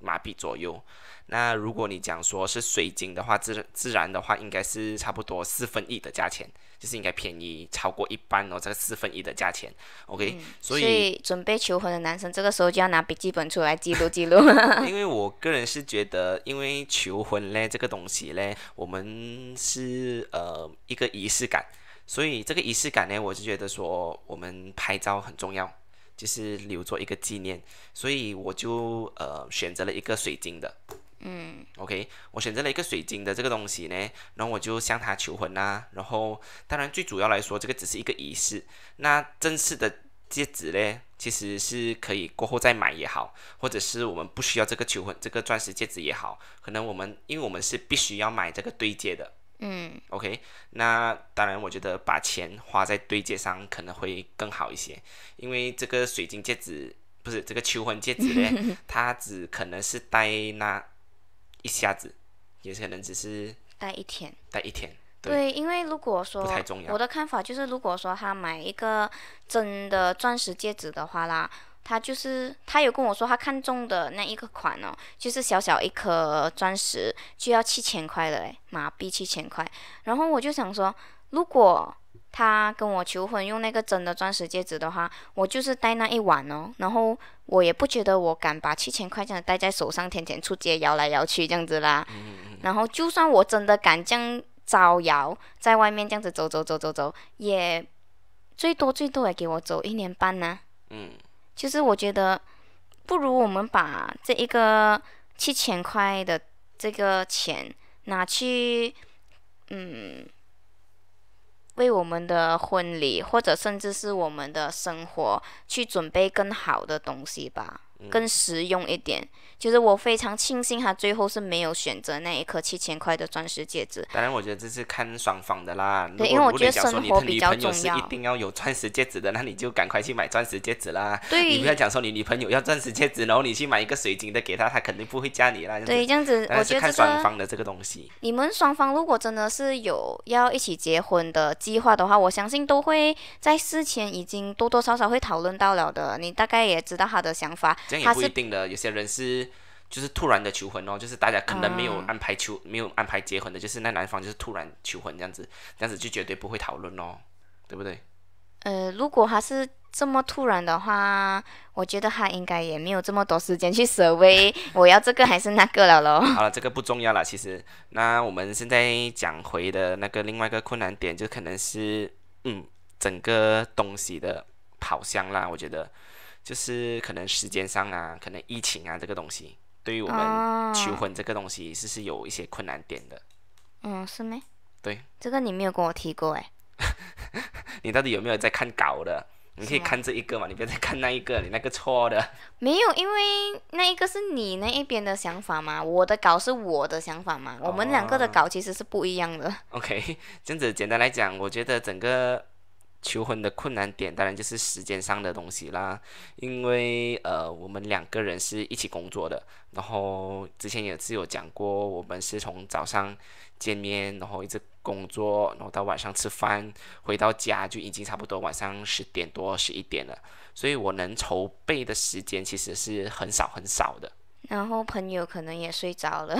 马币左右。那如果你讲说是水晶的话，自自然的话，应该是差不多四分一的价钱，就是应该便宜超过一半哦，这个四分一的价钱，OK，所以准备求婚的男生这个时候就要拿笔记本出来记录记录。(laughs) 因为我个人是觉得，因为求婚嘞这个东西嘞，我们是呃一个仪式感，所以这个仪式感呢，我就觉得说我们拍照很重要，就是留作一个纪念，所以我就呃选择了一个水晶的。嗯，OK，我选择了一个水晶的这个东西呢，然后我就向他求婚啦。然后，当然最主要来说，这个只是一个仪式。那正式的戒指呢，其实是可以过后再买也好，或者是我们不需要这个求婚这个钻石戒指也好，可能我们因为我们是必须要买这个对戒的。嗯，OK，那当然我觉得把钱花在对戒上可能会更好一些，因为这个水晶戒指不是这个求婚戒指呢，(laughs) 它只可能是戴那。一下子，也是可能只是戴一天，戴一天。对，因为如果说我的看法就是，如果说他买一个真的钻石戒指的话啦，他就是他有跟我说他看中的那一个款哦，就是小小一颗钻石就要七千块了诶，马币七千块。然后我就想说，如果他跟我求婚用那个真的钻石戒指的话，我就是戴那一晚哦，然后我也不觉得我敢把七千块这样戴在手上，天天出街摇来摇去这样子啦。然后就算我真的敢这样招摇，在外面这样子走走走走走，也最多最多也给我走一年半呢。嗯，就是我觉得不如我们把这一个七千块的这个钱拿去，嗯。为我们的婚礼，或者甚至是我们的生活，去准备更好的东西吧，更实用一点。就是我非常庆幸他最后是没有选择那一颗七千块的钻石戒指。当然，我觉得这是看双方的啦。对，因为我觉得生活比较重要。一定要有钻石戒指的，(laughs) 那你就赶快去买钻石戒指啦。对。你不要讲说你女朋友要钻石戒指，然后你去买一个水晶的给她，她肯定不会嫁你啦。对，这样子我觉得看双方的这个东西。你们双方如果真的是有要一起结婚的计划的话，我相信都会在事前已经多多少少会讨论到了的。你大概也知道他的想法。这样也不一定的，有些人是。就是突然的求婚哦，就是大家可能没有安排求，没有安排结婚的，就是那男方就是突然求婚这样子，这样子就绝对不会讨论哦，对不对？呃，如果他是这么突然的话，我觉得他应该也没有这么多时间去舍微，我要这个还是那个了咯。(laughs) 好了，这个不重要了，其实。那我们现在讲回的那个另外一个困难点，就可能是嗯，整个东西的跑向啦，我觉得就是可能时间上啊，可能疫情啊这个东西。对于我们求婚这个东西，是是有一些困难点的。嗯，是没？对，这个你没有跟我提过哎。(laughs) 你到底有没有在看稿的？你可以看这一个嘛，你不要再看那一个，你那个错的。没有，因为那一个是你那一边的想法嘛，我的稿是我的想法嘛，我们两个的稿其实是不一样的。OK，这样子简单来讲，我觉得整个。求婚的困难点当然就是时间上的东西啦，因为呃我们两个人是一起工作的，然后之前也是有讲过，我们是从早上见面，然后一直工作，然后到晚上吃饭，回到家就已经差不多晚上十点多十一点了，所以我能筹备的时间其实是很少很少的。然后朋友可能也睡着了，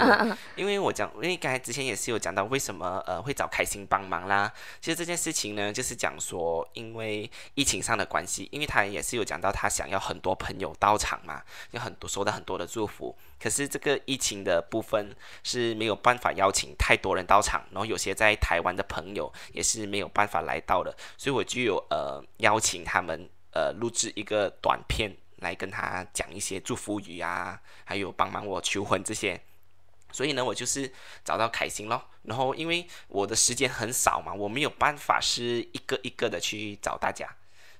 (laughs) 因为我讲，因为刚才之前也是有讲到为什么呃会找开心帮忙啦。其实这件事情呢，就是讲说因为疫情上的关系，因为他也是有讲到他想要很多朋友到场嘛，有很多收到很多的祝福。可是这个疫情的部分是没有办法邀请太多人到场，然后有些在台湾的朋友也是没有办法来到的，所以我就有呃邀请他们呃录制一个短片。来跟他讲一些祝福语啊，还有帮忙我求婚这些，所以呢，我就是找到开心咯。然后因为我的时间很少嘛，我没有办法是一个一个的去找大家，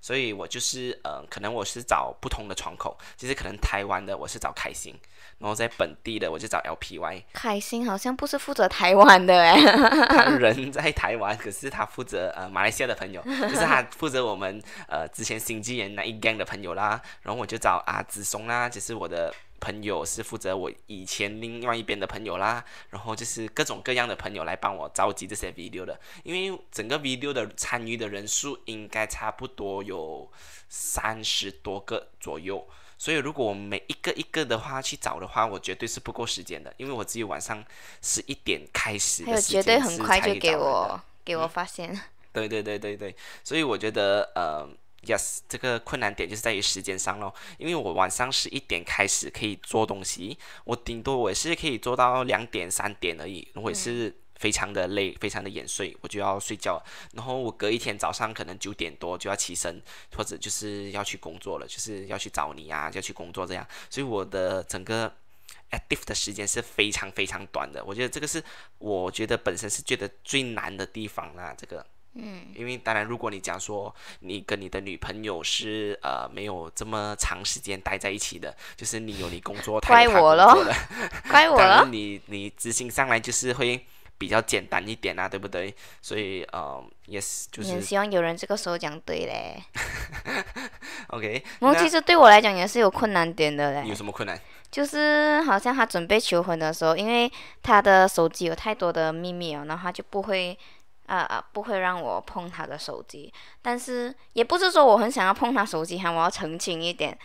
所以我就是呃，可能我是找不同的窗口，就是可能台湾的我是找开心，然后在本地的我就找 LPY。凯欣好像不是负责台湾的哎，(laughs) 他人在台湾，可是他负责呃马来西亚的朋友，(laughs) 就是他负责我们呃之前新纪元那一 gang 的朋友啦，然后我就找阿子松啦，就是我的。朋友是负责我以前另外一边的朋友啦，然后就是各种各样的朋友来帮我召集这些 video 的，因为整个 video 的参与的人数应该差不多有三十多个左右，所以如果我每一个一个的话去找的话，我绝对是不够时间的，因为我只有晚上十一点开始，还有绝对很快就给我给我发现，对对对对对，所以我觉得呃。Yes，这个困难点就是在于时间上咯，因为我晚上十一点开始可以做东西，我顶多我是可以做到两点三点而已，我也是非常的累，非常的眼睡，我就要睡觉，然后我隔一天早上可能九点多就要起身，或者就是要去工作了，就是要去找你啊，要去工作这样，所以我的整个 active 的时间是非常非常短的，我觉得这个是我觉得本身是觉得最难的地方啦，这个。嗯，因为当然，如果你讲说你跟你的女朋友是呃没有这么长时间待在一起的，就是你有你工作，(laughs) 怪我了，怪 (laughs) 我了。你你执行上来就是会比较简单一点啊，对不对？所以呃，yes，就是。希望有人这个时候讲对嘞。(laughs) OK。我其实对我来讲也是有困难点的嘞。有什么困难？就是好像他准备求婚的时候，因为他的手机有太多的秘密哦，然后他就不会。啊啊！不会让我碰他的手机，但是也不是说我很想要碰他手机哈。我要澄清一点，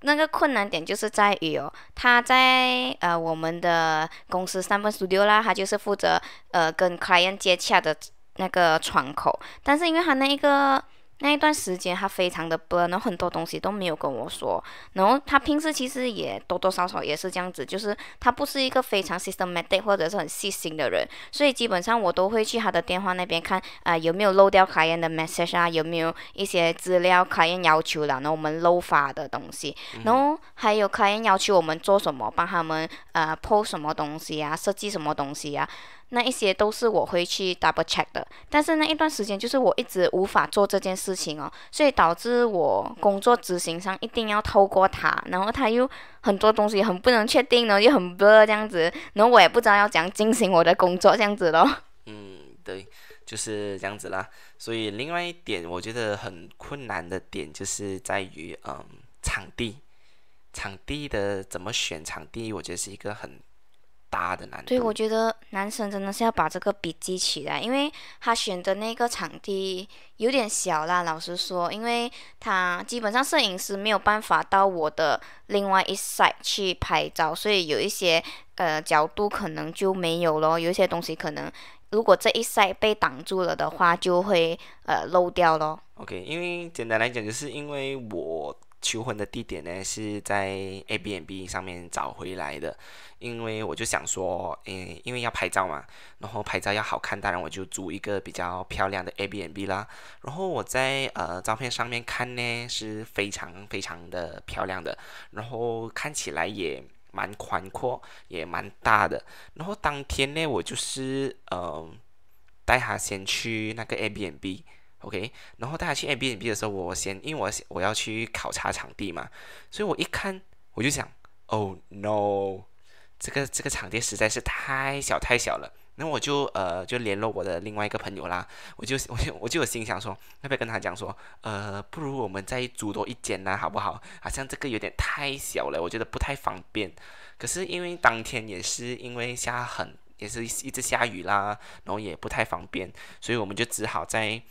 那个困难点就是在于哦，他在呃我们的公司三分 studio 啦，他就是负责呃跟 client 接洽的那个窗口，但是因为他那一个。那一段时间，他非常的 b 然后很多东西都没有跟我说。然后他平时其实也多多少少也是这样子，就是他不是一个非常 systematic 或者是很细心的人，所以基本上我都会去他的电话那边看啊有没有漏掉卡宴的 message 啊，有没有一些资料卡宴要求了，然后我们漏发的东西，然后还有卡宴要求我们做什么，帮他们呃 post 什么东西啊，设计什么东西啊。那一些都是我会去 double check 的，但是那一段时间就是我一直无法做这件事情哦，所以导致我工作执行上一定要透过他，然后他又很多东西很不能确定呢，又很多这样子，然后我也不知道要怎样进行我的工作这样子咯。嗯，对，就是这样子啦。所以另外一点我觉得很困难的点就是在于嗯场地，场地的怎么选场地，我觉得是一个很。大的难度。对，我觉得男生真的是要把这个笔记起来，因为他选的那个场地有点小啦。老实说，因为他基本上摄影师没有办法到我的另外一 side 去拍照，所以有一些呃角度可能就没有咯。有一些东西可能如果这一 side 被挡住了的话，就会呃漏掉咯。OK，因为简单来讲，就是因为我。求婚的地点呢是在 A B N B 上面找回来的，因为我就想说，诶，因为要拍照嘛，然后拍照要好看，当然我就租一个比较漂亮的 A B N B 啦。然后我在呃照片上面看呢是非常非常的漂亮的，然后看起来也蛮宽阔，也蛮大的。然后当天呢，我就是呃带他先去那个 A B N B。OK，然后大家去 A B N B 的时候，我先因为我我要去考察场地嘛，所以我一看我就想，Oh no，这个这个场地实在是太小太小了。那我就呃就联络我的另外一个朋友啦，我就我就我就有心想说，要不要跟他讲说，呃，不如我们再租多一间呢，好不好？好像这个有点太小了，我觉得不太方便。可是因为当天也是因为下很也是一直下雨啦，然后也不太方便，所以我们就只好在。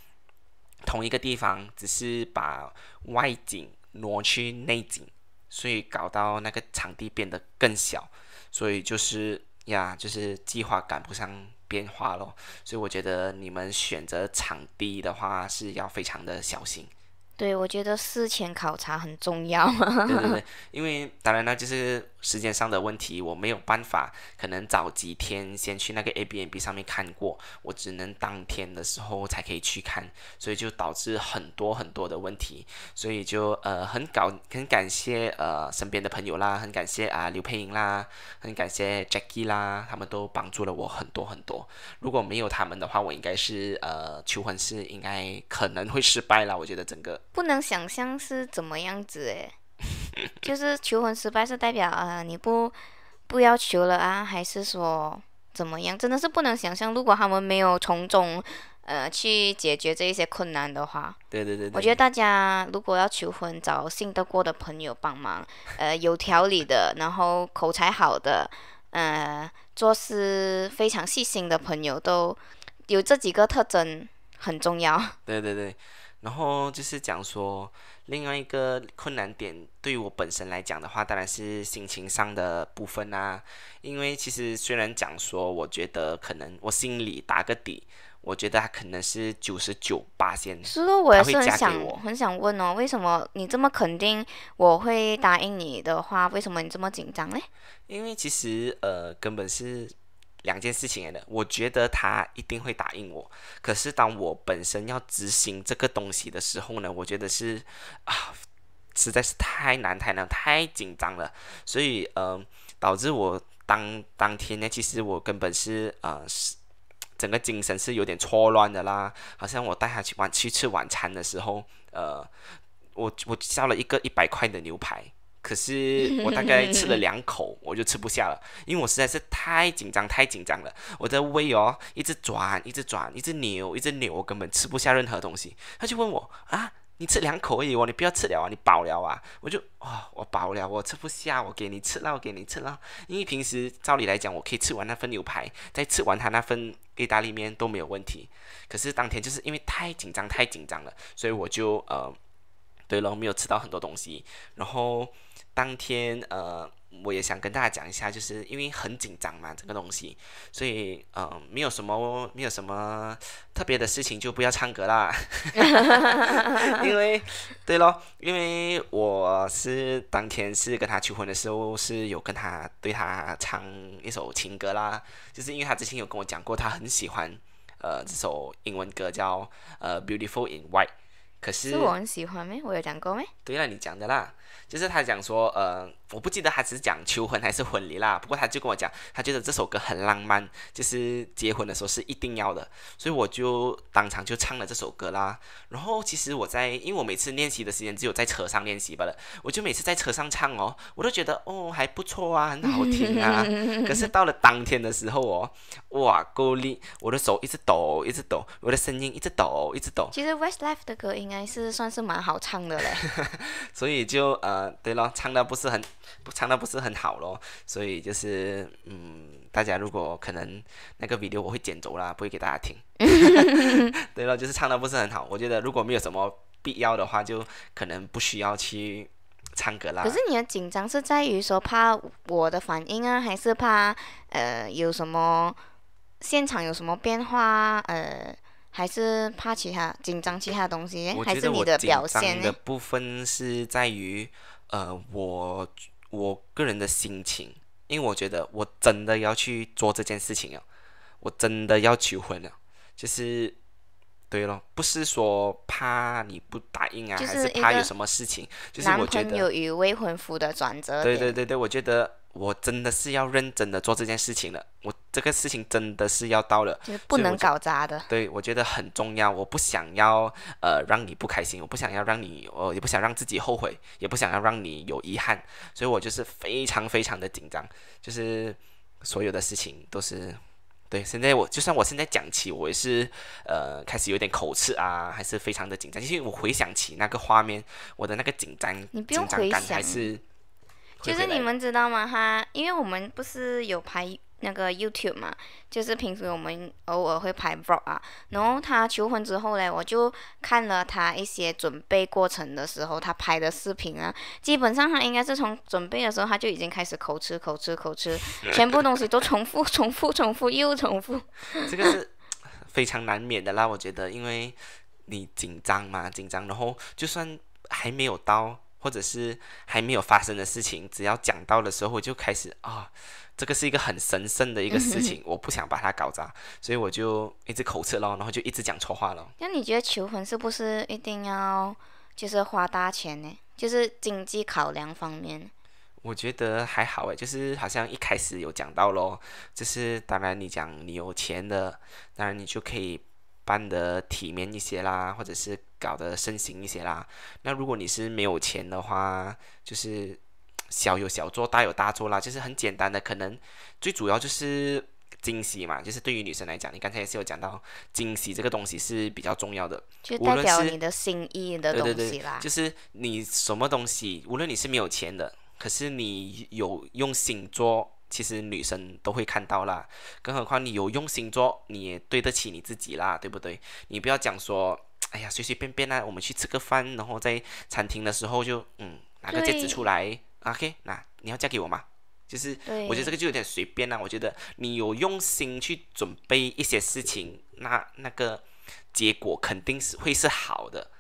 同一个地方，只是把外景挪去内景，所以搞到那个场地变得更小，所以就是呀，就是计划赶不上变化咯。所以我觉得你们选择场地的话是要非常的小心。对，我觉得事前考察很重要。对对对，因为当然呢，就是时间上的问题，我没有办法，可能早几天先去那个 A B N B 上面看过，我只能当天的时候才可以去看，所以就导致很多很多的问题，所以就呃很感很感谢呃身边的朋友啦，很感谢啊刘佩莹啦，很感谢 Jackie 啦，他们都帮助了我很多很多。如果没有他们的话，我应该是呃求婚是应该可能会失败了。我觉得整个不能想象是怎么样子诶。(laughs) 就是求婚失败是代表呃你不不要求了啊，还是说怎么样？真的是不能想象，如果他们没有从中呃去解决这一些困难的话。对对对。我觉得大家如果要求婚，找信得过的朋友帮忙，呃有条理的，然后口才好的，呃做事非常细心的朋友，都有这几个特征很重要。(laughs) 对对对。然后就是讲说。另外一个困难点，对于我本身来讲的话，当然是心情上的部分啊。因为其实虽然讲说，我觉得可能我心里打个底，我觉得他可能是九十九八先，是哦，我也是很想很想问哦，为什么你这么肯定我会答应你的话，为什么你这么紧张呢？因为其实呃，根本是。两件事情来的，我觉得他一定会答应我。可是当我本身要执行这个东西的时候呢，我觉得是啊，实在是太难太难太紧张了。所以呃，导致我当当天呢，其实我根本是呃是整个精神是有点错乱的啦。好像我带他去晚去吃晚餐的时候，呃，我我叫了一个一百块的牛排。可是我大概吃了两口，(laughs) 我就吃不下了，因为我实在是太紧张，太紧张了。我的胃哦，一直转，一直转，一直扭，一直扭，我根本吃不下任何东西。他就问我啊，你吃两口而已哦，你不要吃了啊，你饱了啊？我就哦，我饱了，我吃不下，我给你吃了，我给你吃了。因为平时照理来讲，我可以吃完那份牛排，再吃完他那份意大利面都没有问题。可是当天就是因为太紧张，太紧张了，所以我就呃，对了，没有吃到很多东西，然后。当天，呃，我也想跟大家讲一下，就是因为很紧张嘛，这个东西，所以，呃，没有什么，没有什么特别的事情，就不要唱歌啦。(laughs) (laughs) 因为，对咯，因为我是当天是跟他求婚的时候，是有跟他对他唱一首情歌啦，就是因为他之前有跟我讲过，他很喜欢，呃，这首英文歌叫呃《Beautiful in White》，可是是我很喜欢咩？我有讲过咩？对啦，你讲的啦。就是他讲说，呃，我不记得他只是讲求婚还是婚礼啦。不过他就跟我讲，他觉得这首歌很浪漫，就是结婚的时候是一定要的。所以我就当场就唱了这首歌啦。然后其实我在，因为我每次练习的时间只有在车上练习罢了，我就每次在车上唱哦，我都觉得哦还不错啊，很好听啊。(laughs) 可是到了当天的时候哦，哇，够力！我的手一直抖，一直抖，我的声音一直抖，一直抖。其实 Westlife 的歌应该是算是蛮好唱的嘞。(laughs) 所以就呃。呃，对咯，唱的不是很，唱的不是很好咯，所以就是，嗯，大家如果可能那个 video 我会剪走啦，不会给大家听。(laughs) 对了，就是唱的不是很好，我觉得如果没有什么必要的话，就可能不需要去唱歌啦。可是你的紧张是在于说怕我的反应啊，还是怕呃有什么现场有什么变化呃？还是怕其他紧张其他东西，还是你的表现的部分是在于，呃，我我个人的心情，因为我觉得我真的要去做这件事情了，我真的要求婚了，就是对了，不是说怕你不答应啊，还是怕有什么事情，就是我觉得男朋友与未婚夫的转折对对对对，我觉得。我真的是要认真的做这件事情了，我这个事情真的是要到了，就不能搞砸的。对，我觉得很重要，我不想要呃让你不开心，我不想要让你，我也不想让自己后悔，也不想要让你有遗憾，所以我就是非常非常的紧张，就是所有的事情都是，对，现在我就算我现在讲起，我也是呃开始有点口吃啊，还是非常的紧张，因为我回想起那个画面，我的那个紧张紧张感还是。就是你们知道吗？他因为我们不是有拍那个 YouTube 嘛，就是平时我们偶尔会拍 Vlog 啊。然后他求婚之后嘞，我就看了他一些准备过程的时候，他拍的视频啊，基本上他应该是从准备的时候他就已经开始口吃口吃口吃，(laughs) 全部东西都重复重复重复又重复。这个是非常难免的啦，我觉得，因为你紧张嘛，紧张，然后就算还没有到。或者是还没有发生的事情，只要讲到的时候，我就开始啊，这个是一个很神圣的一个事情，(laughs) 我不想把它搞砸，所以我就一直口吃咯，然后就一直讲错话了。那你觉得求婚是不是一定要就是花大钱呢？就是经济考量方面？我觉得还好诶，就是好像一开始有讲到咯，就是当然你讲你有钱的，当然你就可以。办得体面一些啦，或者是搞得盛行一些啦。那如果你是没有钱的话，就是小有小做，大有大做啦，就是很简单的。可能最主要就是惊喜嘛，就是对于女生来讲，你刚才也是有讲到惊喜这个东西是比较重要的，就代表你的心意的东西啦。就是你什么东西，无论你是没有钱的，可是你有用心做。其实女生都会看到啦，更何况你有用心做，你也对得起你自己啦，对不对？你不要讲说，哎呀，随随便便啊，我们去吃个饭，然后在餐厅的时候就嗯拿个戒指出来，OK，那你要嫁给我吗？就是我觉得这个就有点随便啦。我觉得你有用心去准备一些事情，那那个结果肯定是会是好的，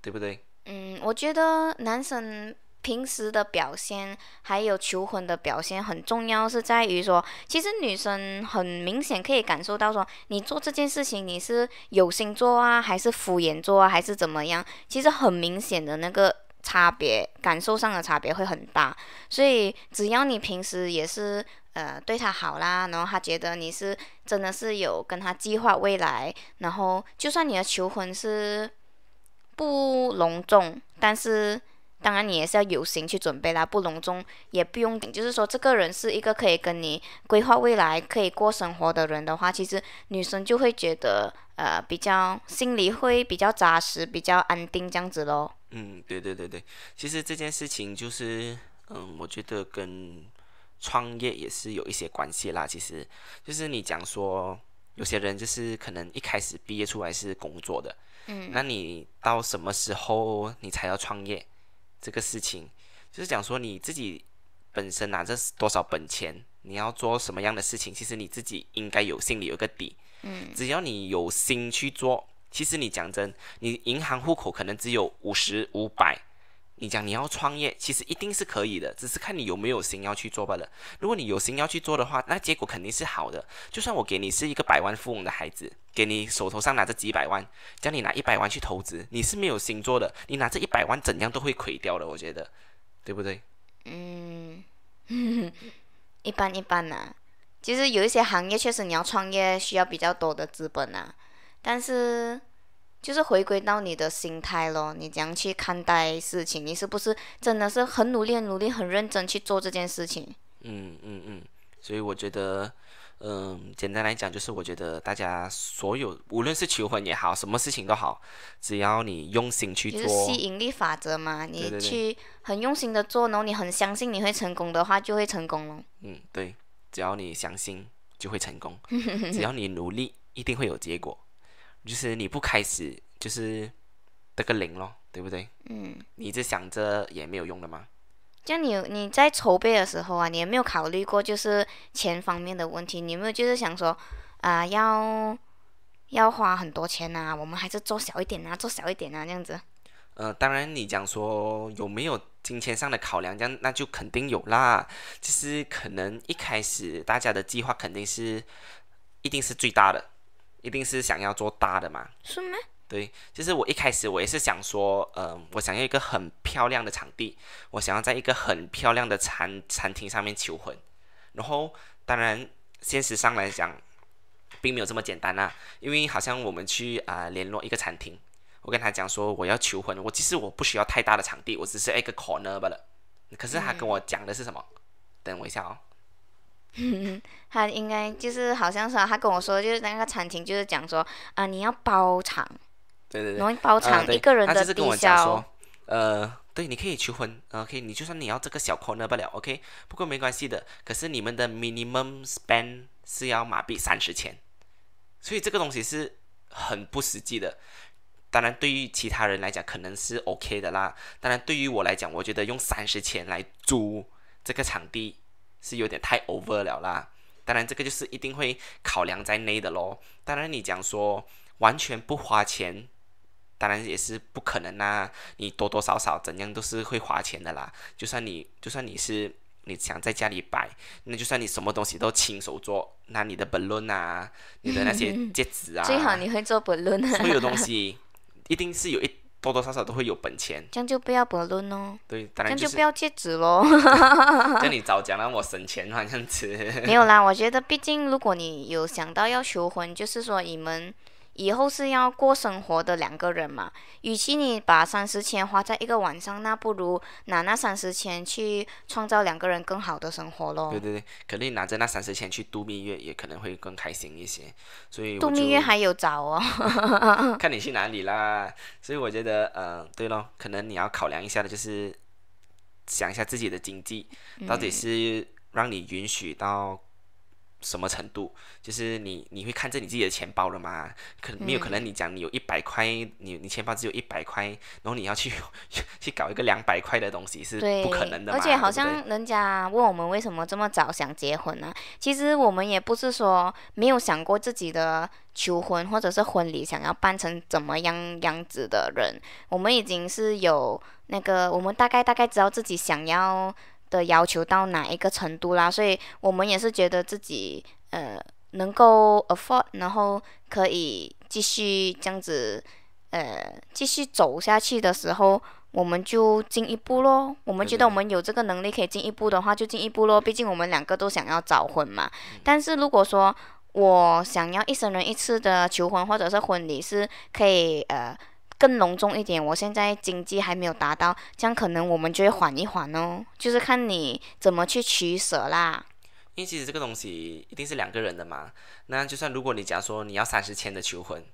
对不对？嗯，我觉得男生。平时的表现还有求婚的表现很重要，是在于说，其实女生很明显可以感受到说，你做这件事情你是有心做啊，还是敷衍做啊，还是怎么样？其实很明显的那个差别，感受上的差别会很大。所以只要你平时也是呃对他好啦，然后他觉得你是真的是有跟他计划未来，然后就算你的求婚是不隆重，但是。当然，你也是要有心去准备啦，不隆重也不用顶。就是说，这个人是一个可以跟你规划未来、可以过生活的人的话，其实女生就会觉得，呃，比较心里会比较扎实、比较安定这样子咯。嗯，对对对对，其实这件事情就是，嗯，我觉得跟创业也是有一些关系啦。其实，就是你讲说，有些人就是可能一开始毕业出来是工作的，嗯，那你到什么时候你才要创业？这个事情就是讲说你自己本身拿着多少本钱，你要做什么样的事情，其实你自己应该有心里有个底。嗯，只要你有心去做，其实你讲真，你银行户口可能只有五十五百。你讲你要创业，其实一定是可以的，只是看你有没有心要去做罢了。如果你有心要去做的话，那结果肯定是好的。就算我给你是一个百万富翁的孩子，给你手头上拿着几百万，叫你拿一百万去投资，你是没有心做的，你拿这一百万怎样都会亏掉的。我觉得，对不对？嗯，一般一般呐。其实有一些行业确实你要创业需要比较多的资本呐，但是。就是回归到你的心态咯，你怎样去看待事情？你是不是真的是很努力、很努力、很认真去做这件事情？嗯嗯嗯。所以我觉得，嗯，简单来讲，就是我觉得大家所有，无论是求婚也好，什么事情都好，只要你用心去做，吸引力法则嘛，你去很用心的做，然后你很相信你会成功的话，就会成功了。嗯，对，只要你相信就会成功，(laughs) 只要你努力，一定会有结果。就是你不开始，就是得个零咯，对不对？嗯。你一直想着也没有用的嘛？就你你在筹备的时候啊，你有没有考虑过就是钱方面的问题？你有没有就是想说啊，要要花很多钱呐？我们还是做小一点啊，做小一点啊，这样子。呃，当然你讲说有没有金钱上的考量，这样那就肯定有啦。其实可能一开始大家的计划肯定是一定是最大的。一定是想要做大的嘛？是吗？对，就是我一开始我也是想说，嗯，我想要一个很漂亮的场地，我想要在一个很漂亮的餐餐厅上面求婚。然后，当然，现实上来讲，并没有这么简单啊。因为好像我们去啊联络一个餐厅，我跟他讲说我要求婚，我其实我不需要太大的场地，我只是一个 corner 罢了。可是他跟我讲的是什么？等我一下哦。(laughs) 他应该就是好像是他跟我说，就是那个餐厅就是讲说啊，你要包场，对对对，容易包场一个人的低消，呃，对，你可以求婚，OK，你就算你要这个小 corner 不了，OK，不过没关系的，可是你们的 minimum spend 是要马币三十千，所以这个东西是很不实际的。当然，对于其他人来讲可能是 OK 的啦，当然对于我来讲，我觉得用三十钱来租这个场地。是有点太 over 了啦，当然这个就是一定会考量在内的咯。当然你讲说完全不花钱当然也是不可能啦，你多多少少怎样都是会花钱的啦。就算你就算你是你想在家里摆，那就算你什么东西都亲手做，那你的 balloon 啊，你的那些戒指啊，最好你会做 balloon，(laughs) 所有东西一定是有一多多少少都会有本钱。这样就不要 balloon 哦，对，当然这样就不要戒指喽。(laughs) 这你早讲让我省钱嘛，这样子。没有啦，我觉得毕竟如果你有想到要求婚，就是说你们。以后是要过生活的两个人嘛，与其你把三十千花在一个晚上，那不如拿那三十千去创造两个人更好的生活咯。对对对，肯定拿着那三十千去度蜜月，也可能会更开心一些。所以度蜜月还有早哦，(laughs) 看你去哪里啦。所以我觉得，嗯，对咯，可能你要考量一下的，就是想一下自己的经济到底是让你允许到。什么程度？就是你你会看着你自己的钱包了吗？可没有可能，你讲你有一百块，你你钱包只有一百块，然后你要去 (laughs) 去搞一个两百块的东西，是不可能的而且好像人家问我们为什么这么早想结婚呢？其实我们也不是说没有想过自己的求婚或者是婚礼想要办成怎么样样子的人，我们已经是有那个，我们大概大概知道自己想要。的要求到哪一个程度啦？所以我们也是觉得自己呃能够 afford，然后可以继续这样子呃继续走下去的时候，我们就进一步咯。我们觉得我们有这个能力可以进一步的话，就进一步咯。毕竟我们两个都想要早婚嘛。但是如果说我想要一生人一次的求婚或者是婚礼，是可以呃。更隆重一点，我现在经济还没有达到，这样可能我们就会缓一缓哦，就是看你怎么去取舍啦。因为其实这个东西一定是两个人的嘛，那就算如果你假如说你要三十千的求婚，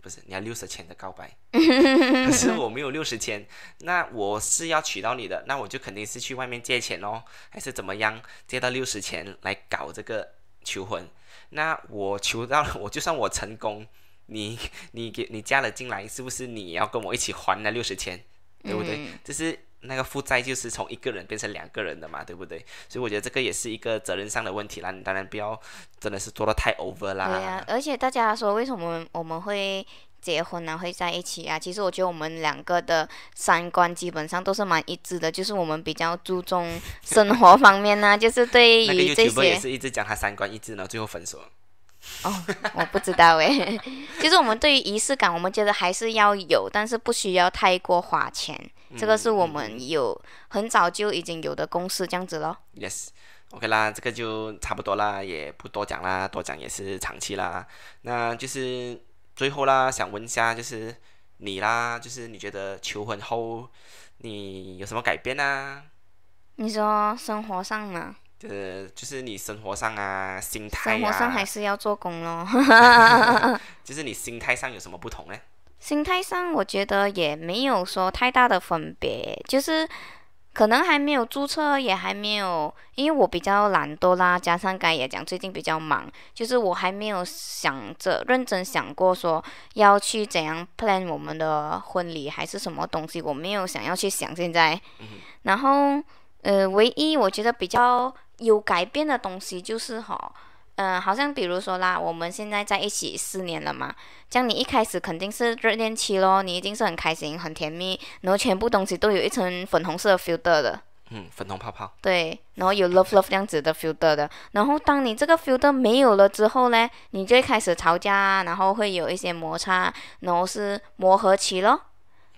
不是你要六十千的告白，(laughs) 可是我没有六十千，那我是要娶到你的，那我就肯定是去外面借钱哦，还是怎么样借到六十千来搞这个求婚？那我求到了，我就算我成功。你你给你加了进来，是不是你要跟我一起还那六十千，对不对？就是那个负债就是从一个人变成两个人的嘛，对不对？所以我觉得这个也是一个责任上的问题啦。你当然不要真的是做的太 over 啦。对呀，而且大家说为什么我们会结婚呢？会在一起啊？其实我觉得我们两个的三观基本上都是蛮一致的，就是我们比较注重生活方面呢，就是对于这些。也是一直讲他三观一致呢，最后分手。哦，(laughs) 我不知道诶。(laughs) 其实我们对于仪式感，我们觉得还是要有，但是不需要太过花钱。这个是我们有很早就已经有的公式，这样子咯。Yes，OK 啦，这个就差不多啦，也不多讲啦，多讲也是长期啦。那就是最后啦，想问一下，就是你啦，就是你觉得求婚后你有什么改变呢？你说生活上吗？就是就是你生活上啊，心态啊，生活上还是要做工咯。(laughs) 就是你心态上有什么不同呢？心态上，我觉得也没有说太大的分别，就是可能还没有注册，也还没有，因为我比较懒惰啦，加上刚也讲最近比较忙，就是我还没有想着认真想过说要去怎样 plan 我们的婚礼还是什么东西，我没有想要去想现在。然后呃，唯一我觉得比较。有改变的东西就是哈，嗯，好像比如说啦，我们现在在一起四年了嘛，这样你一开始肯定是热恋期咯，你一定是很开心、很甜蜜，然后全部东西都有一层粉红色的 filter 的，嗯，粉红泡泡，对，然后有 love love 这样子的 filter 的，然后当你这个 filter 没有了之后呢，你就会开始吵架，然后会有一些摩擦，然后是磨合期咯，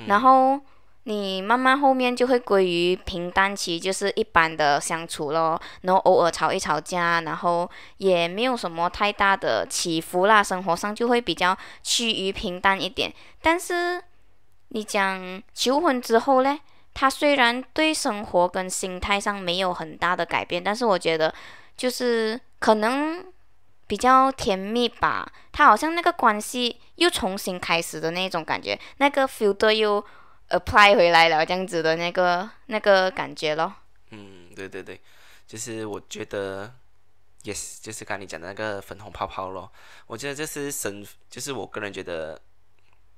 然后。你慢慢后面就会归于平淡期，就是一般的相处咯，然后偶尔吵一吵架，然后也没有什么太大的起伏啦，生活上就会比较趋于平淡一点。但是你讲求婚之后嘞，他虽然对生活跟心态上没有很大的改变，但是我觉得就是可能比较甜蜜吧。他好像那个关系又重新开始的那种感觉，那个 feel 的又。Apply 回来了这样子的那个那个感觉咯。嗯，对对对，就是我觉得，yes，就是刚你讲的那个粉红泡泡咯。我觉得就是神，就是我个人觉得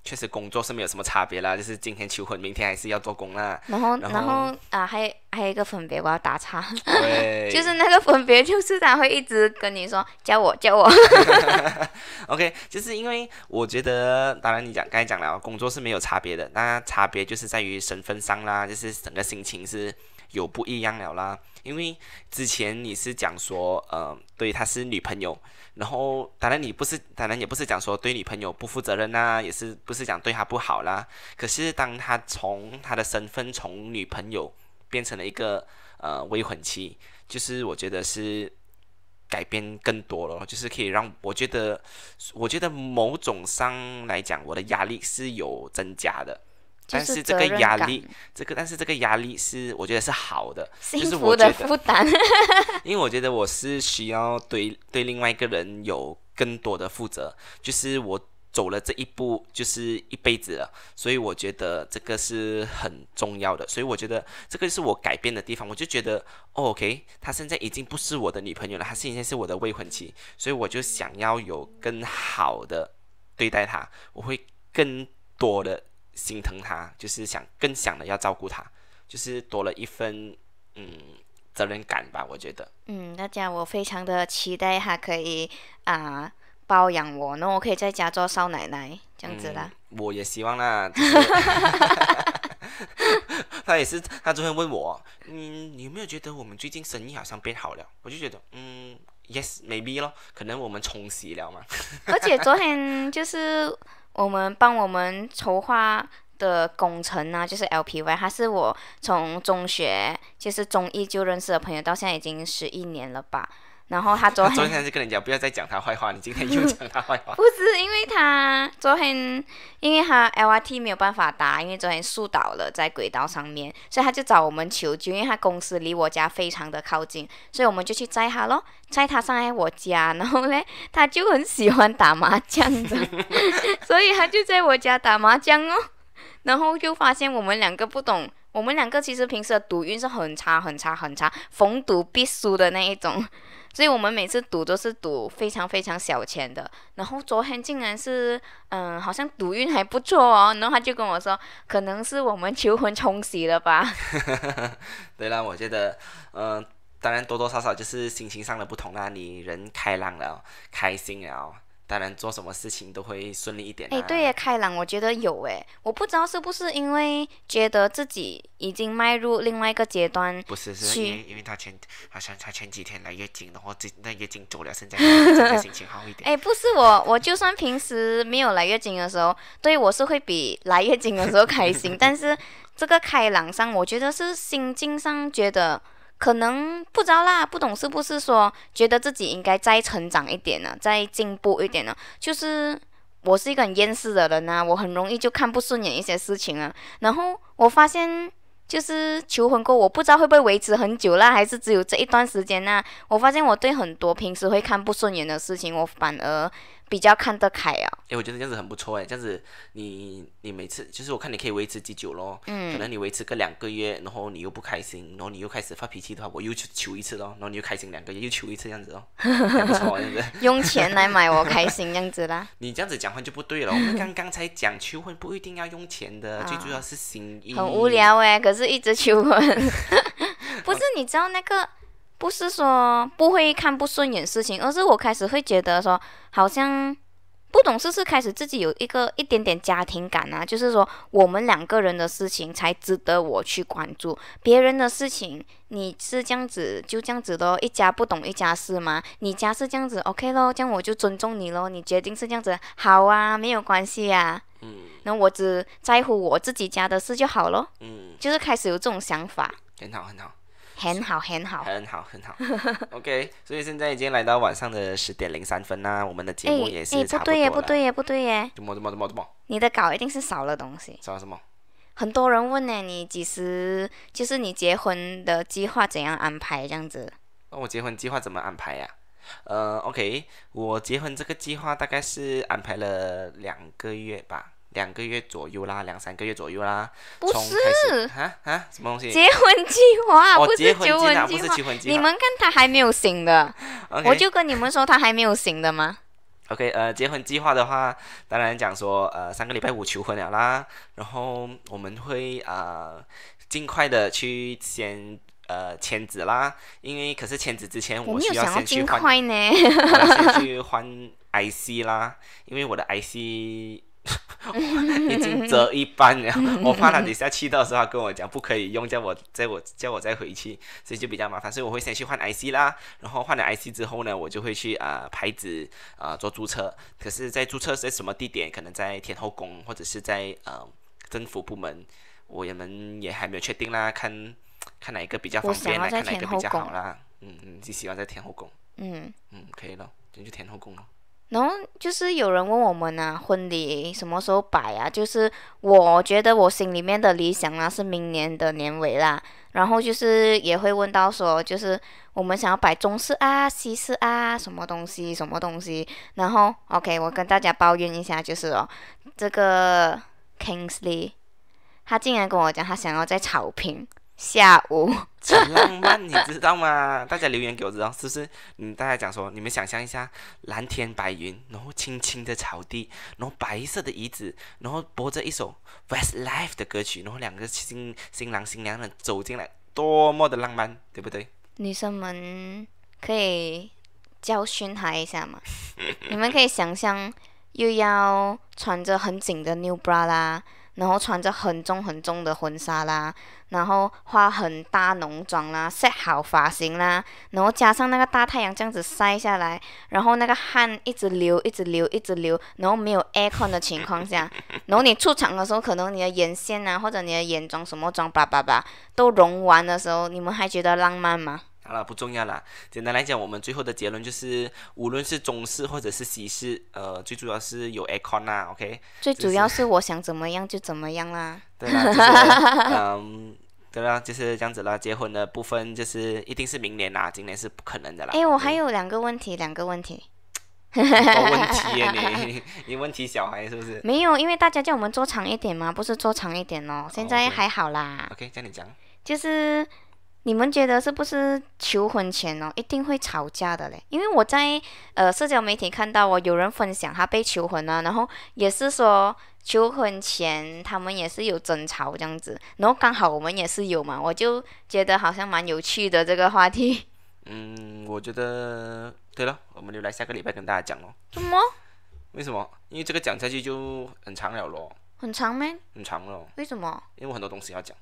确实工作是没有什么差别啦，就是今天求婚，明天还是要做工啦。然后，然然后啊，还有还有一个分别，我要打岔，对，(laughs) 就是那个分别，就是他会一直跟你说叫我叫我，(laughs) OK，就是因为我觉得，当然你讲刚才讲了，工作是没有差别的，那差别就是在于身份上啦，就是整个心情是有不一样了啦。因为之前你是讲说，呃，对，她是女朋友，然后当然你不是，当然也不是讲说对女朋友不负责任啦，也是不是讲对她不好啦。可是当她从她的身份从女朋友变成了一个呃未婚妻，就是我觉得是改变更多了，就是可以让我觉得，我觉得某种上来讲，我的压力是有增加的。但是这个压力，这个但是这个压力是我觉得是好的，幸就是福的负担。(laughs) 因为我觉得我是需要对对另外一个人有更多的负责，就是我走了这一步就是一辈子了，所以我觉得这个是很重要的，所以我觉得这个是我改变的地方，我就觉得、哦、OK，她现在已经不是我的女朋友了，她现在是我的未婚妻，所以我就想要有更好的对待她，我会更多的心疼他，就是想更想的要照顾他，就是多了一份嗯责任感吧，我觉得。嗯，那这样我非常的期待他可以啊、包养我，然后我可以在家做少奶奶这样子啦。嗯我也希望啦。就是他也是，他昨天问我，嗯，你有没有觉得我们最近生意好像变好了？我就觉得，嗯，yes maybe 咯，可能我们冲洗了嘛。(laughs) 而且昨天就是我们帮我们筹划的工程呢，就是 LPY，他是我从中学就是中一就认识的朋友，到现在已经十一年了吧。然后他昨他昨天天就跟人家不要再讲他坏话，你今天又 (laughs) 讲他坏话。不是因为他昨天，因为他 LRT 没有办法搭，因为昨天树倒了在轨道上面，所以他就找我们求救，因为他公司离我家非常的靠近，所以我们就去载他咯，载他上来我家，然后嘞，他就很喜欢打麻将的，(laughs) 所以他就在我家打麻将哦，然后就发现我们两个不懂。我们两个其实平时的赌运是很差、很差、很差，逢赌必输的那一种。所以我们每次赌都是赌非常非常小钱的。然后昨天竟然是，嗯，好像赌运还不错哦。然后他就跟我说，可能是我们求婚冲喜了吧。(laughs) 对啦，我觉得，嗯、当然多多少少就是心情上的不同啦。你人开朗了，开心了，当然做什么事情都会顺利一点啦。哎，对呀，开朗，我觉得有哎。我不知道是不是因为觉得自己已经迈入另外一个阶段，不是，是是因为因为他前好像他前几天来月经，然后这那月经走了，现在现在心情好一点。哎，不是我，我就算平时没有来月经的时候，对我是会比来月经的时候开心，(laughs) 但是这个开朗上，我觉得是心境上觉得可能不知道啦，不懂是不是说觉得自己应该再成长一点呢，再进步一点呢？就是我是一个很厌世的人啊，我很容易就看不顺眼一些事情啊，然后我发现。就是求婚过，我不知道会不会维持很久啦，还是只有这一段时间呢、我发现我对很多平时会看不顺眼的事情，我反而比较看得开啊。哎，我觉得这样子很不错哎，这样子你你每次就是我看你可以维持几久咯，嗯可能你维持个两个月，然后你又不开心，然后你又开始发脾气的话，我又去求一次咯，然后你又开心两个月，又求一次这样子哦，(laughs) 还不错这样子。用钱来买我开心这样子啦。(laughs) 你这样子讲话就不对了，我们刚刚才讲求婚不一定要用钱的，(laughs) 最主要是心意。很无。聊诶，可是一直求婚，不是你知道那个，不是说不会看不顺眼事情，而是我开始会觉得说，好像不懂事是开始自己有一个一点点家庭感啊，就是说我们两个人的事情才值得我去关注，别人的事情你是这样子就这样子咯，一家不懂一家事嘛，你家是这样子 OK 咯，这样我就尊重你咯，你决定是这样子好啊，没有关系啊，嗯那我只在乎我自己家的事就好咯。嗯，就是开始有这种想法，很好很好。很好很好。很好，很好。(laughs) OK，所以现在已经来到晚上的十点零三分啦，我们的节目也哎，是差多不对耶，不对耶，不对耶，怎么怎么怎么怎么？你的稿一定是少了东西。少了什么？很多人问呢，你几时就是你结婚的计划怎样安排这样子？那我结婚计划怎么安排呀、呃，OK，我结婚这个计划大概是安排了两个月吧，两个月左右啦，两三个月左右啦。不是始啊啊，什么东西？结婚计划，哦，不是求婚计划。婚计划。你们看他还没有醒的我就跟你们说他还没有醒的吗？OK，呃，结婚计划的话，当然讲说，呃，上个礼拜五求婚了啦，然后我们会呃尽快的去先呃签字啦，因为可是签字之前我需要先去换，快呢，(laughs) 我要先去换 IC 啦，因为我的 IC。(laughs) 已经折一半了，(laughs) 我怕他等下去到时候跟我讲不可以用，叫我在我叫我再回去，所以就比较麻烦，所以我会先去换 IC 啦，然后换了 IC 之后呢，我就会去啊牌子啊做注册，可是，在注册在什么地点，可能在天后宫或者是在呃政府部门，我们也还没有确定啦，看看哪一个比较方便啦，看哪一个比较好啦，嗯嗯，就喜欢在天后宫，嗯。嗯，可以了，就去天后宫了。然后就是有人问我们啊，婚礼什么时候摆啊？就是我觉得我心里面的理想啊是明年的年尾啦。然后就是也会问到说，就是我们想要摆中式啊、西式啊，什么东西、什么东西。然后 OK，我跟大家抱怨一下，就是哦，这个 Kingsley，他竟然跟我讲他想要在草坪。下午很浪漫，你知道吗？大家留言给我知道是不是？嗯，大家讲说，你们想象一下，蓝天白云，然后青青的草地，然后白色的椅子，然后播着一首 Westlife 的歌曲，然后两个新新郎新娘呢走进来，多么的浪漫，对不对？女生们可以教训他一下嘛？(laughs) 你们可以想象，又要穿着很紧的 New Bra 啦。然后穿着很重很重的婚纱啦，然后化很大浓妆啦，set 好发型啦，然后加上那个大太阳这样子晒下来，然后那个汗一直流，一直流，一直流，然后没有 aircon 的情况下，然后你出场的时候，可能你的眼线啊，或者你的眼妆什么妆，叭叭叭，都融完的时候，你们还觉得浪漫吗？好了，不重要啦。简单来讲，我们最后的结论就是，无论是中式或者是西式，呃，最主要是有 aircon 啦，OK。最主要是我想怎么样就怎么样啦。对啦，就是 (laughs) 嗯，对啦，就是这样子啦。结婚的部分就是一定是明年啦，今年是不可能的啦。哎，我还有两个问题，两个问题。(laughs) 问题耶你，(laughs) 你问题小孩是不是？没有，因为大家叫我们做长一点嘛，不是做长一点哦。现在还好啦。OK，叫你讲。就是。你们觉得是不是求婚前哦一定会吵架的嘞？因为我在呃社交媒体看到哦有人分享他被求婚了，然后也是说求婚前他们也是有争吵这样子，然后刚好我们也是有嘛，我就觉得好像蛮有趣的这个话题。嗯，(laughs) 我觉得对了，我们留来下个礼拜跟大家讲咯。怎么？为什么？因为这个讲下去就很长了咯。很长咩？很长咯。为什么？因为我很多东西要讲。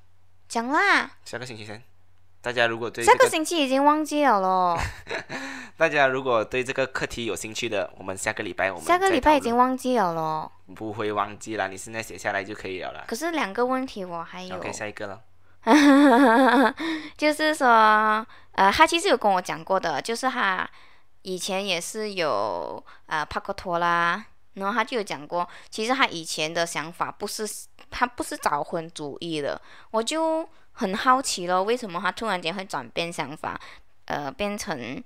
讲啦。下个星期三。大家如果对这个星期已经忘记了咯。(laughs) 大家如果对这个课题有兴趣的，我们下个礼拜我们下个礼拜已经忘记了咯。不会忘记了，你现在写下来就可以了啦。可是两个问题我还有。OK，下一个了。(laughs) 就是说，呃，他其实有跟我讲过的，就是他以前也是有呃拍过托啦，然后他就有讲过，其实他以前的想法不是他不是早婚主义的，我就。很好奇咯，为什么他突然间会转变想法，呃，变成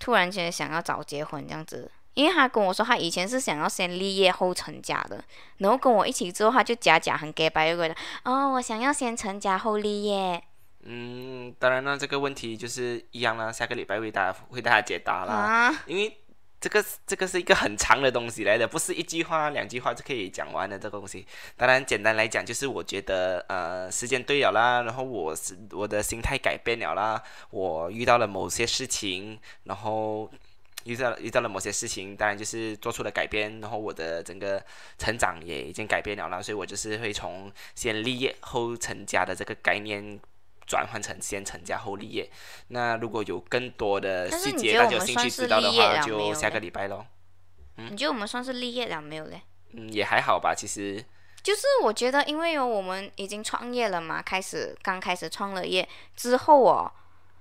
突然间想要早结婚这样子？因为他跟我说，他以前是想要先立业后成家的，然后跟我一起之后，他就假假很 gay 白又的，哦，我想要先成家后立业。嗯，当然了，这个问题就是一样了，下个礼拜为大家为大家解答啦，因为。这个这个是一个很长的东西来的，不是一句话两句话就可以讲完的这个东西。当然，简单来讲就是我觉得，呃，时间对了啦，然后我是我的心态改变了啦，我遇到了某些事情，然后遇到遇到了某些事情，当然就是做出了改变，然后我的整个成长也已经改变了啦，所以我就是会从先立业后成家的这个概念。转换成先成家后立业，那如果有更多的细节大家有兴趣知道的话，就下个礼拜喽。你觉得我们算是立业了没有嘞？嗯，也还好吧，其实。就是我觉得，因为有我们已经创业了嘛，开始刚开始创了业之后哦，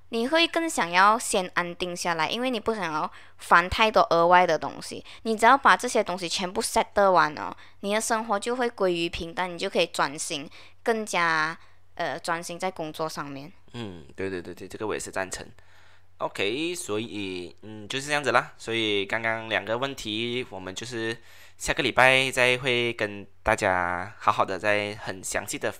你会更想要先安定下来，因为你不想要烦太多额外的东西。你只要把这些东西全部 set 完哦，你的生活就会归于平淡，你就可以转型更加。呃，专心在工作上面。嗯，对对对对，这个我也是赞成。OK，所以嗯就是这样子啦。所以刚刚两个问题，我们就是下个礼拜再会跟大家好好的再很详细的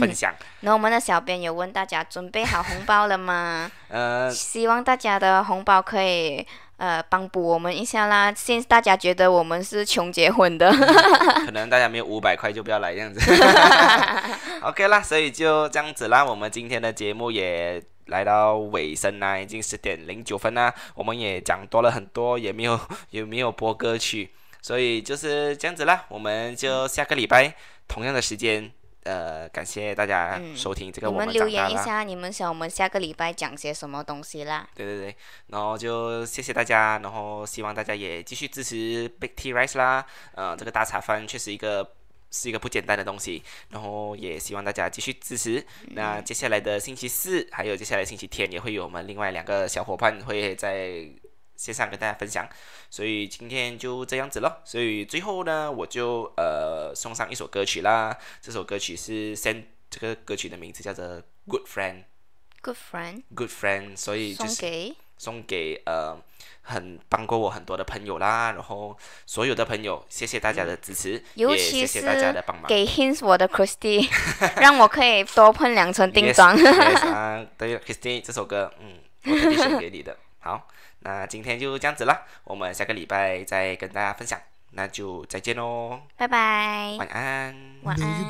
分享。(laughs) 那我们的小编有问大家准备好红包了吗？(laughs) 呃，希望大家的红包可以呃帮补我们一下啦。现在大家觉得我们是穷结婚的，(laughs) 可能大家没有五百块就不要来这样子。(laughs) OK 啦，所以就这样子啦。我们今天的节目也来到尾声啦，已经十点零九分啦。我们也讲多了很多，也没有 (laughs) 也没有播歌曲，所以就是这样子啦。我们就下个礼拜同样的时间，呃，感谢大家收听这个我们留言一下，你们想我们下个礼拜讲些什么东西啦？对对对，然后就谢谢大家，然后希望大家也继续支持 Big Tea Rice 啦。呃，这个大茶饭确实一个。是一个不简单的东西，然后也希望大家继续支持。那接下来的星期四，还有接下来星期天，也会有我们另外两个小伙伴会在线上跟大家分享。所以今天就这样子了。所以最后呢，我就呃送上一首歌曲啦。这首歌曲是 Send，这个歌曲的名字叫做《Good Friend》。Good Friend。Good Friend。所以送给送给呃。很帮过我很多的朋友啦，然后所有的朋友，谢谢大家的支持，也谢谢大家的帮忙。给 hints 我的 Christy，(laughs) 让我可以多喷两层 (laughs) 定妆。对，Christy 这首歌，嗯，我特地选给你的。好，那今天就这样子啦，我们下个礼拜再跟大家分享，那就再见喽，拜拜，晚安，晚安。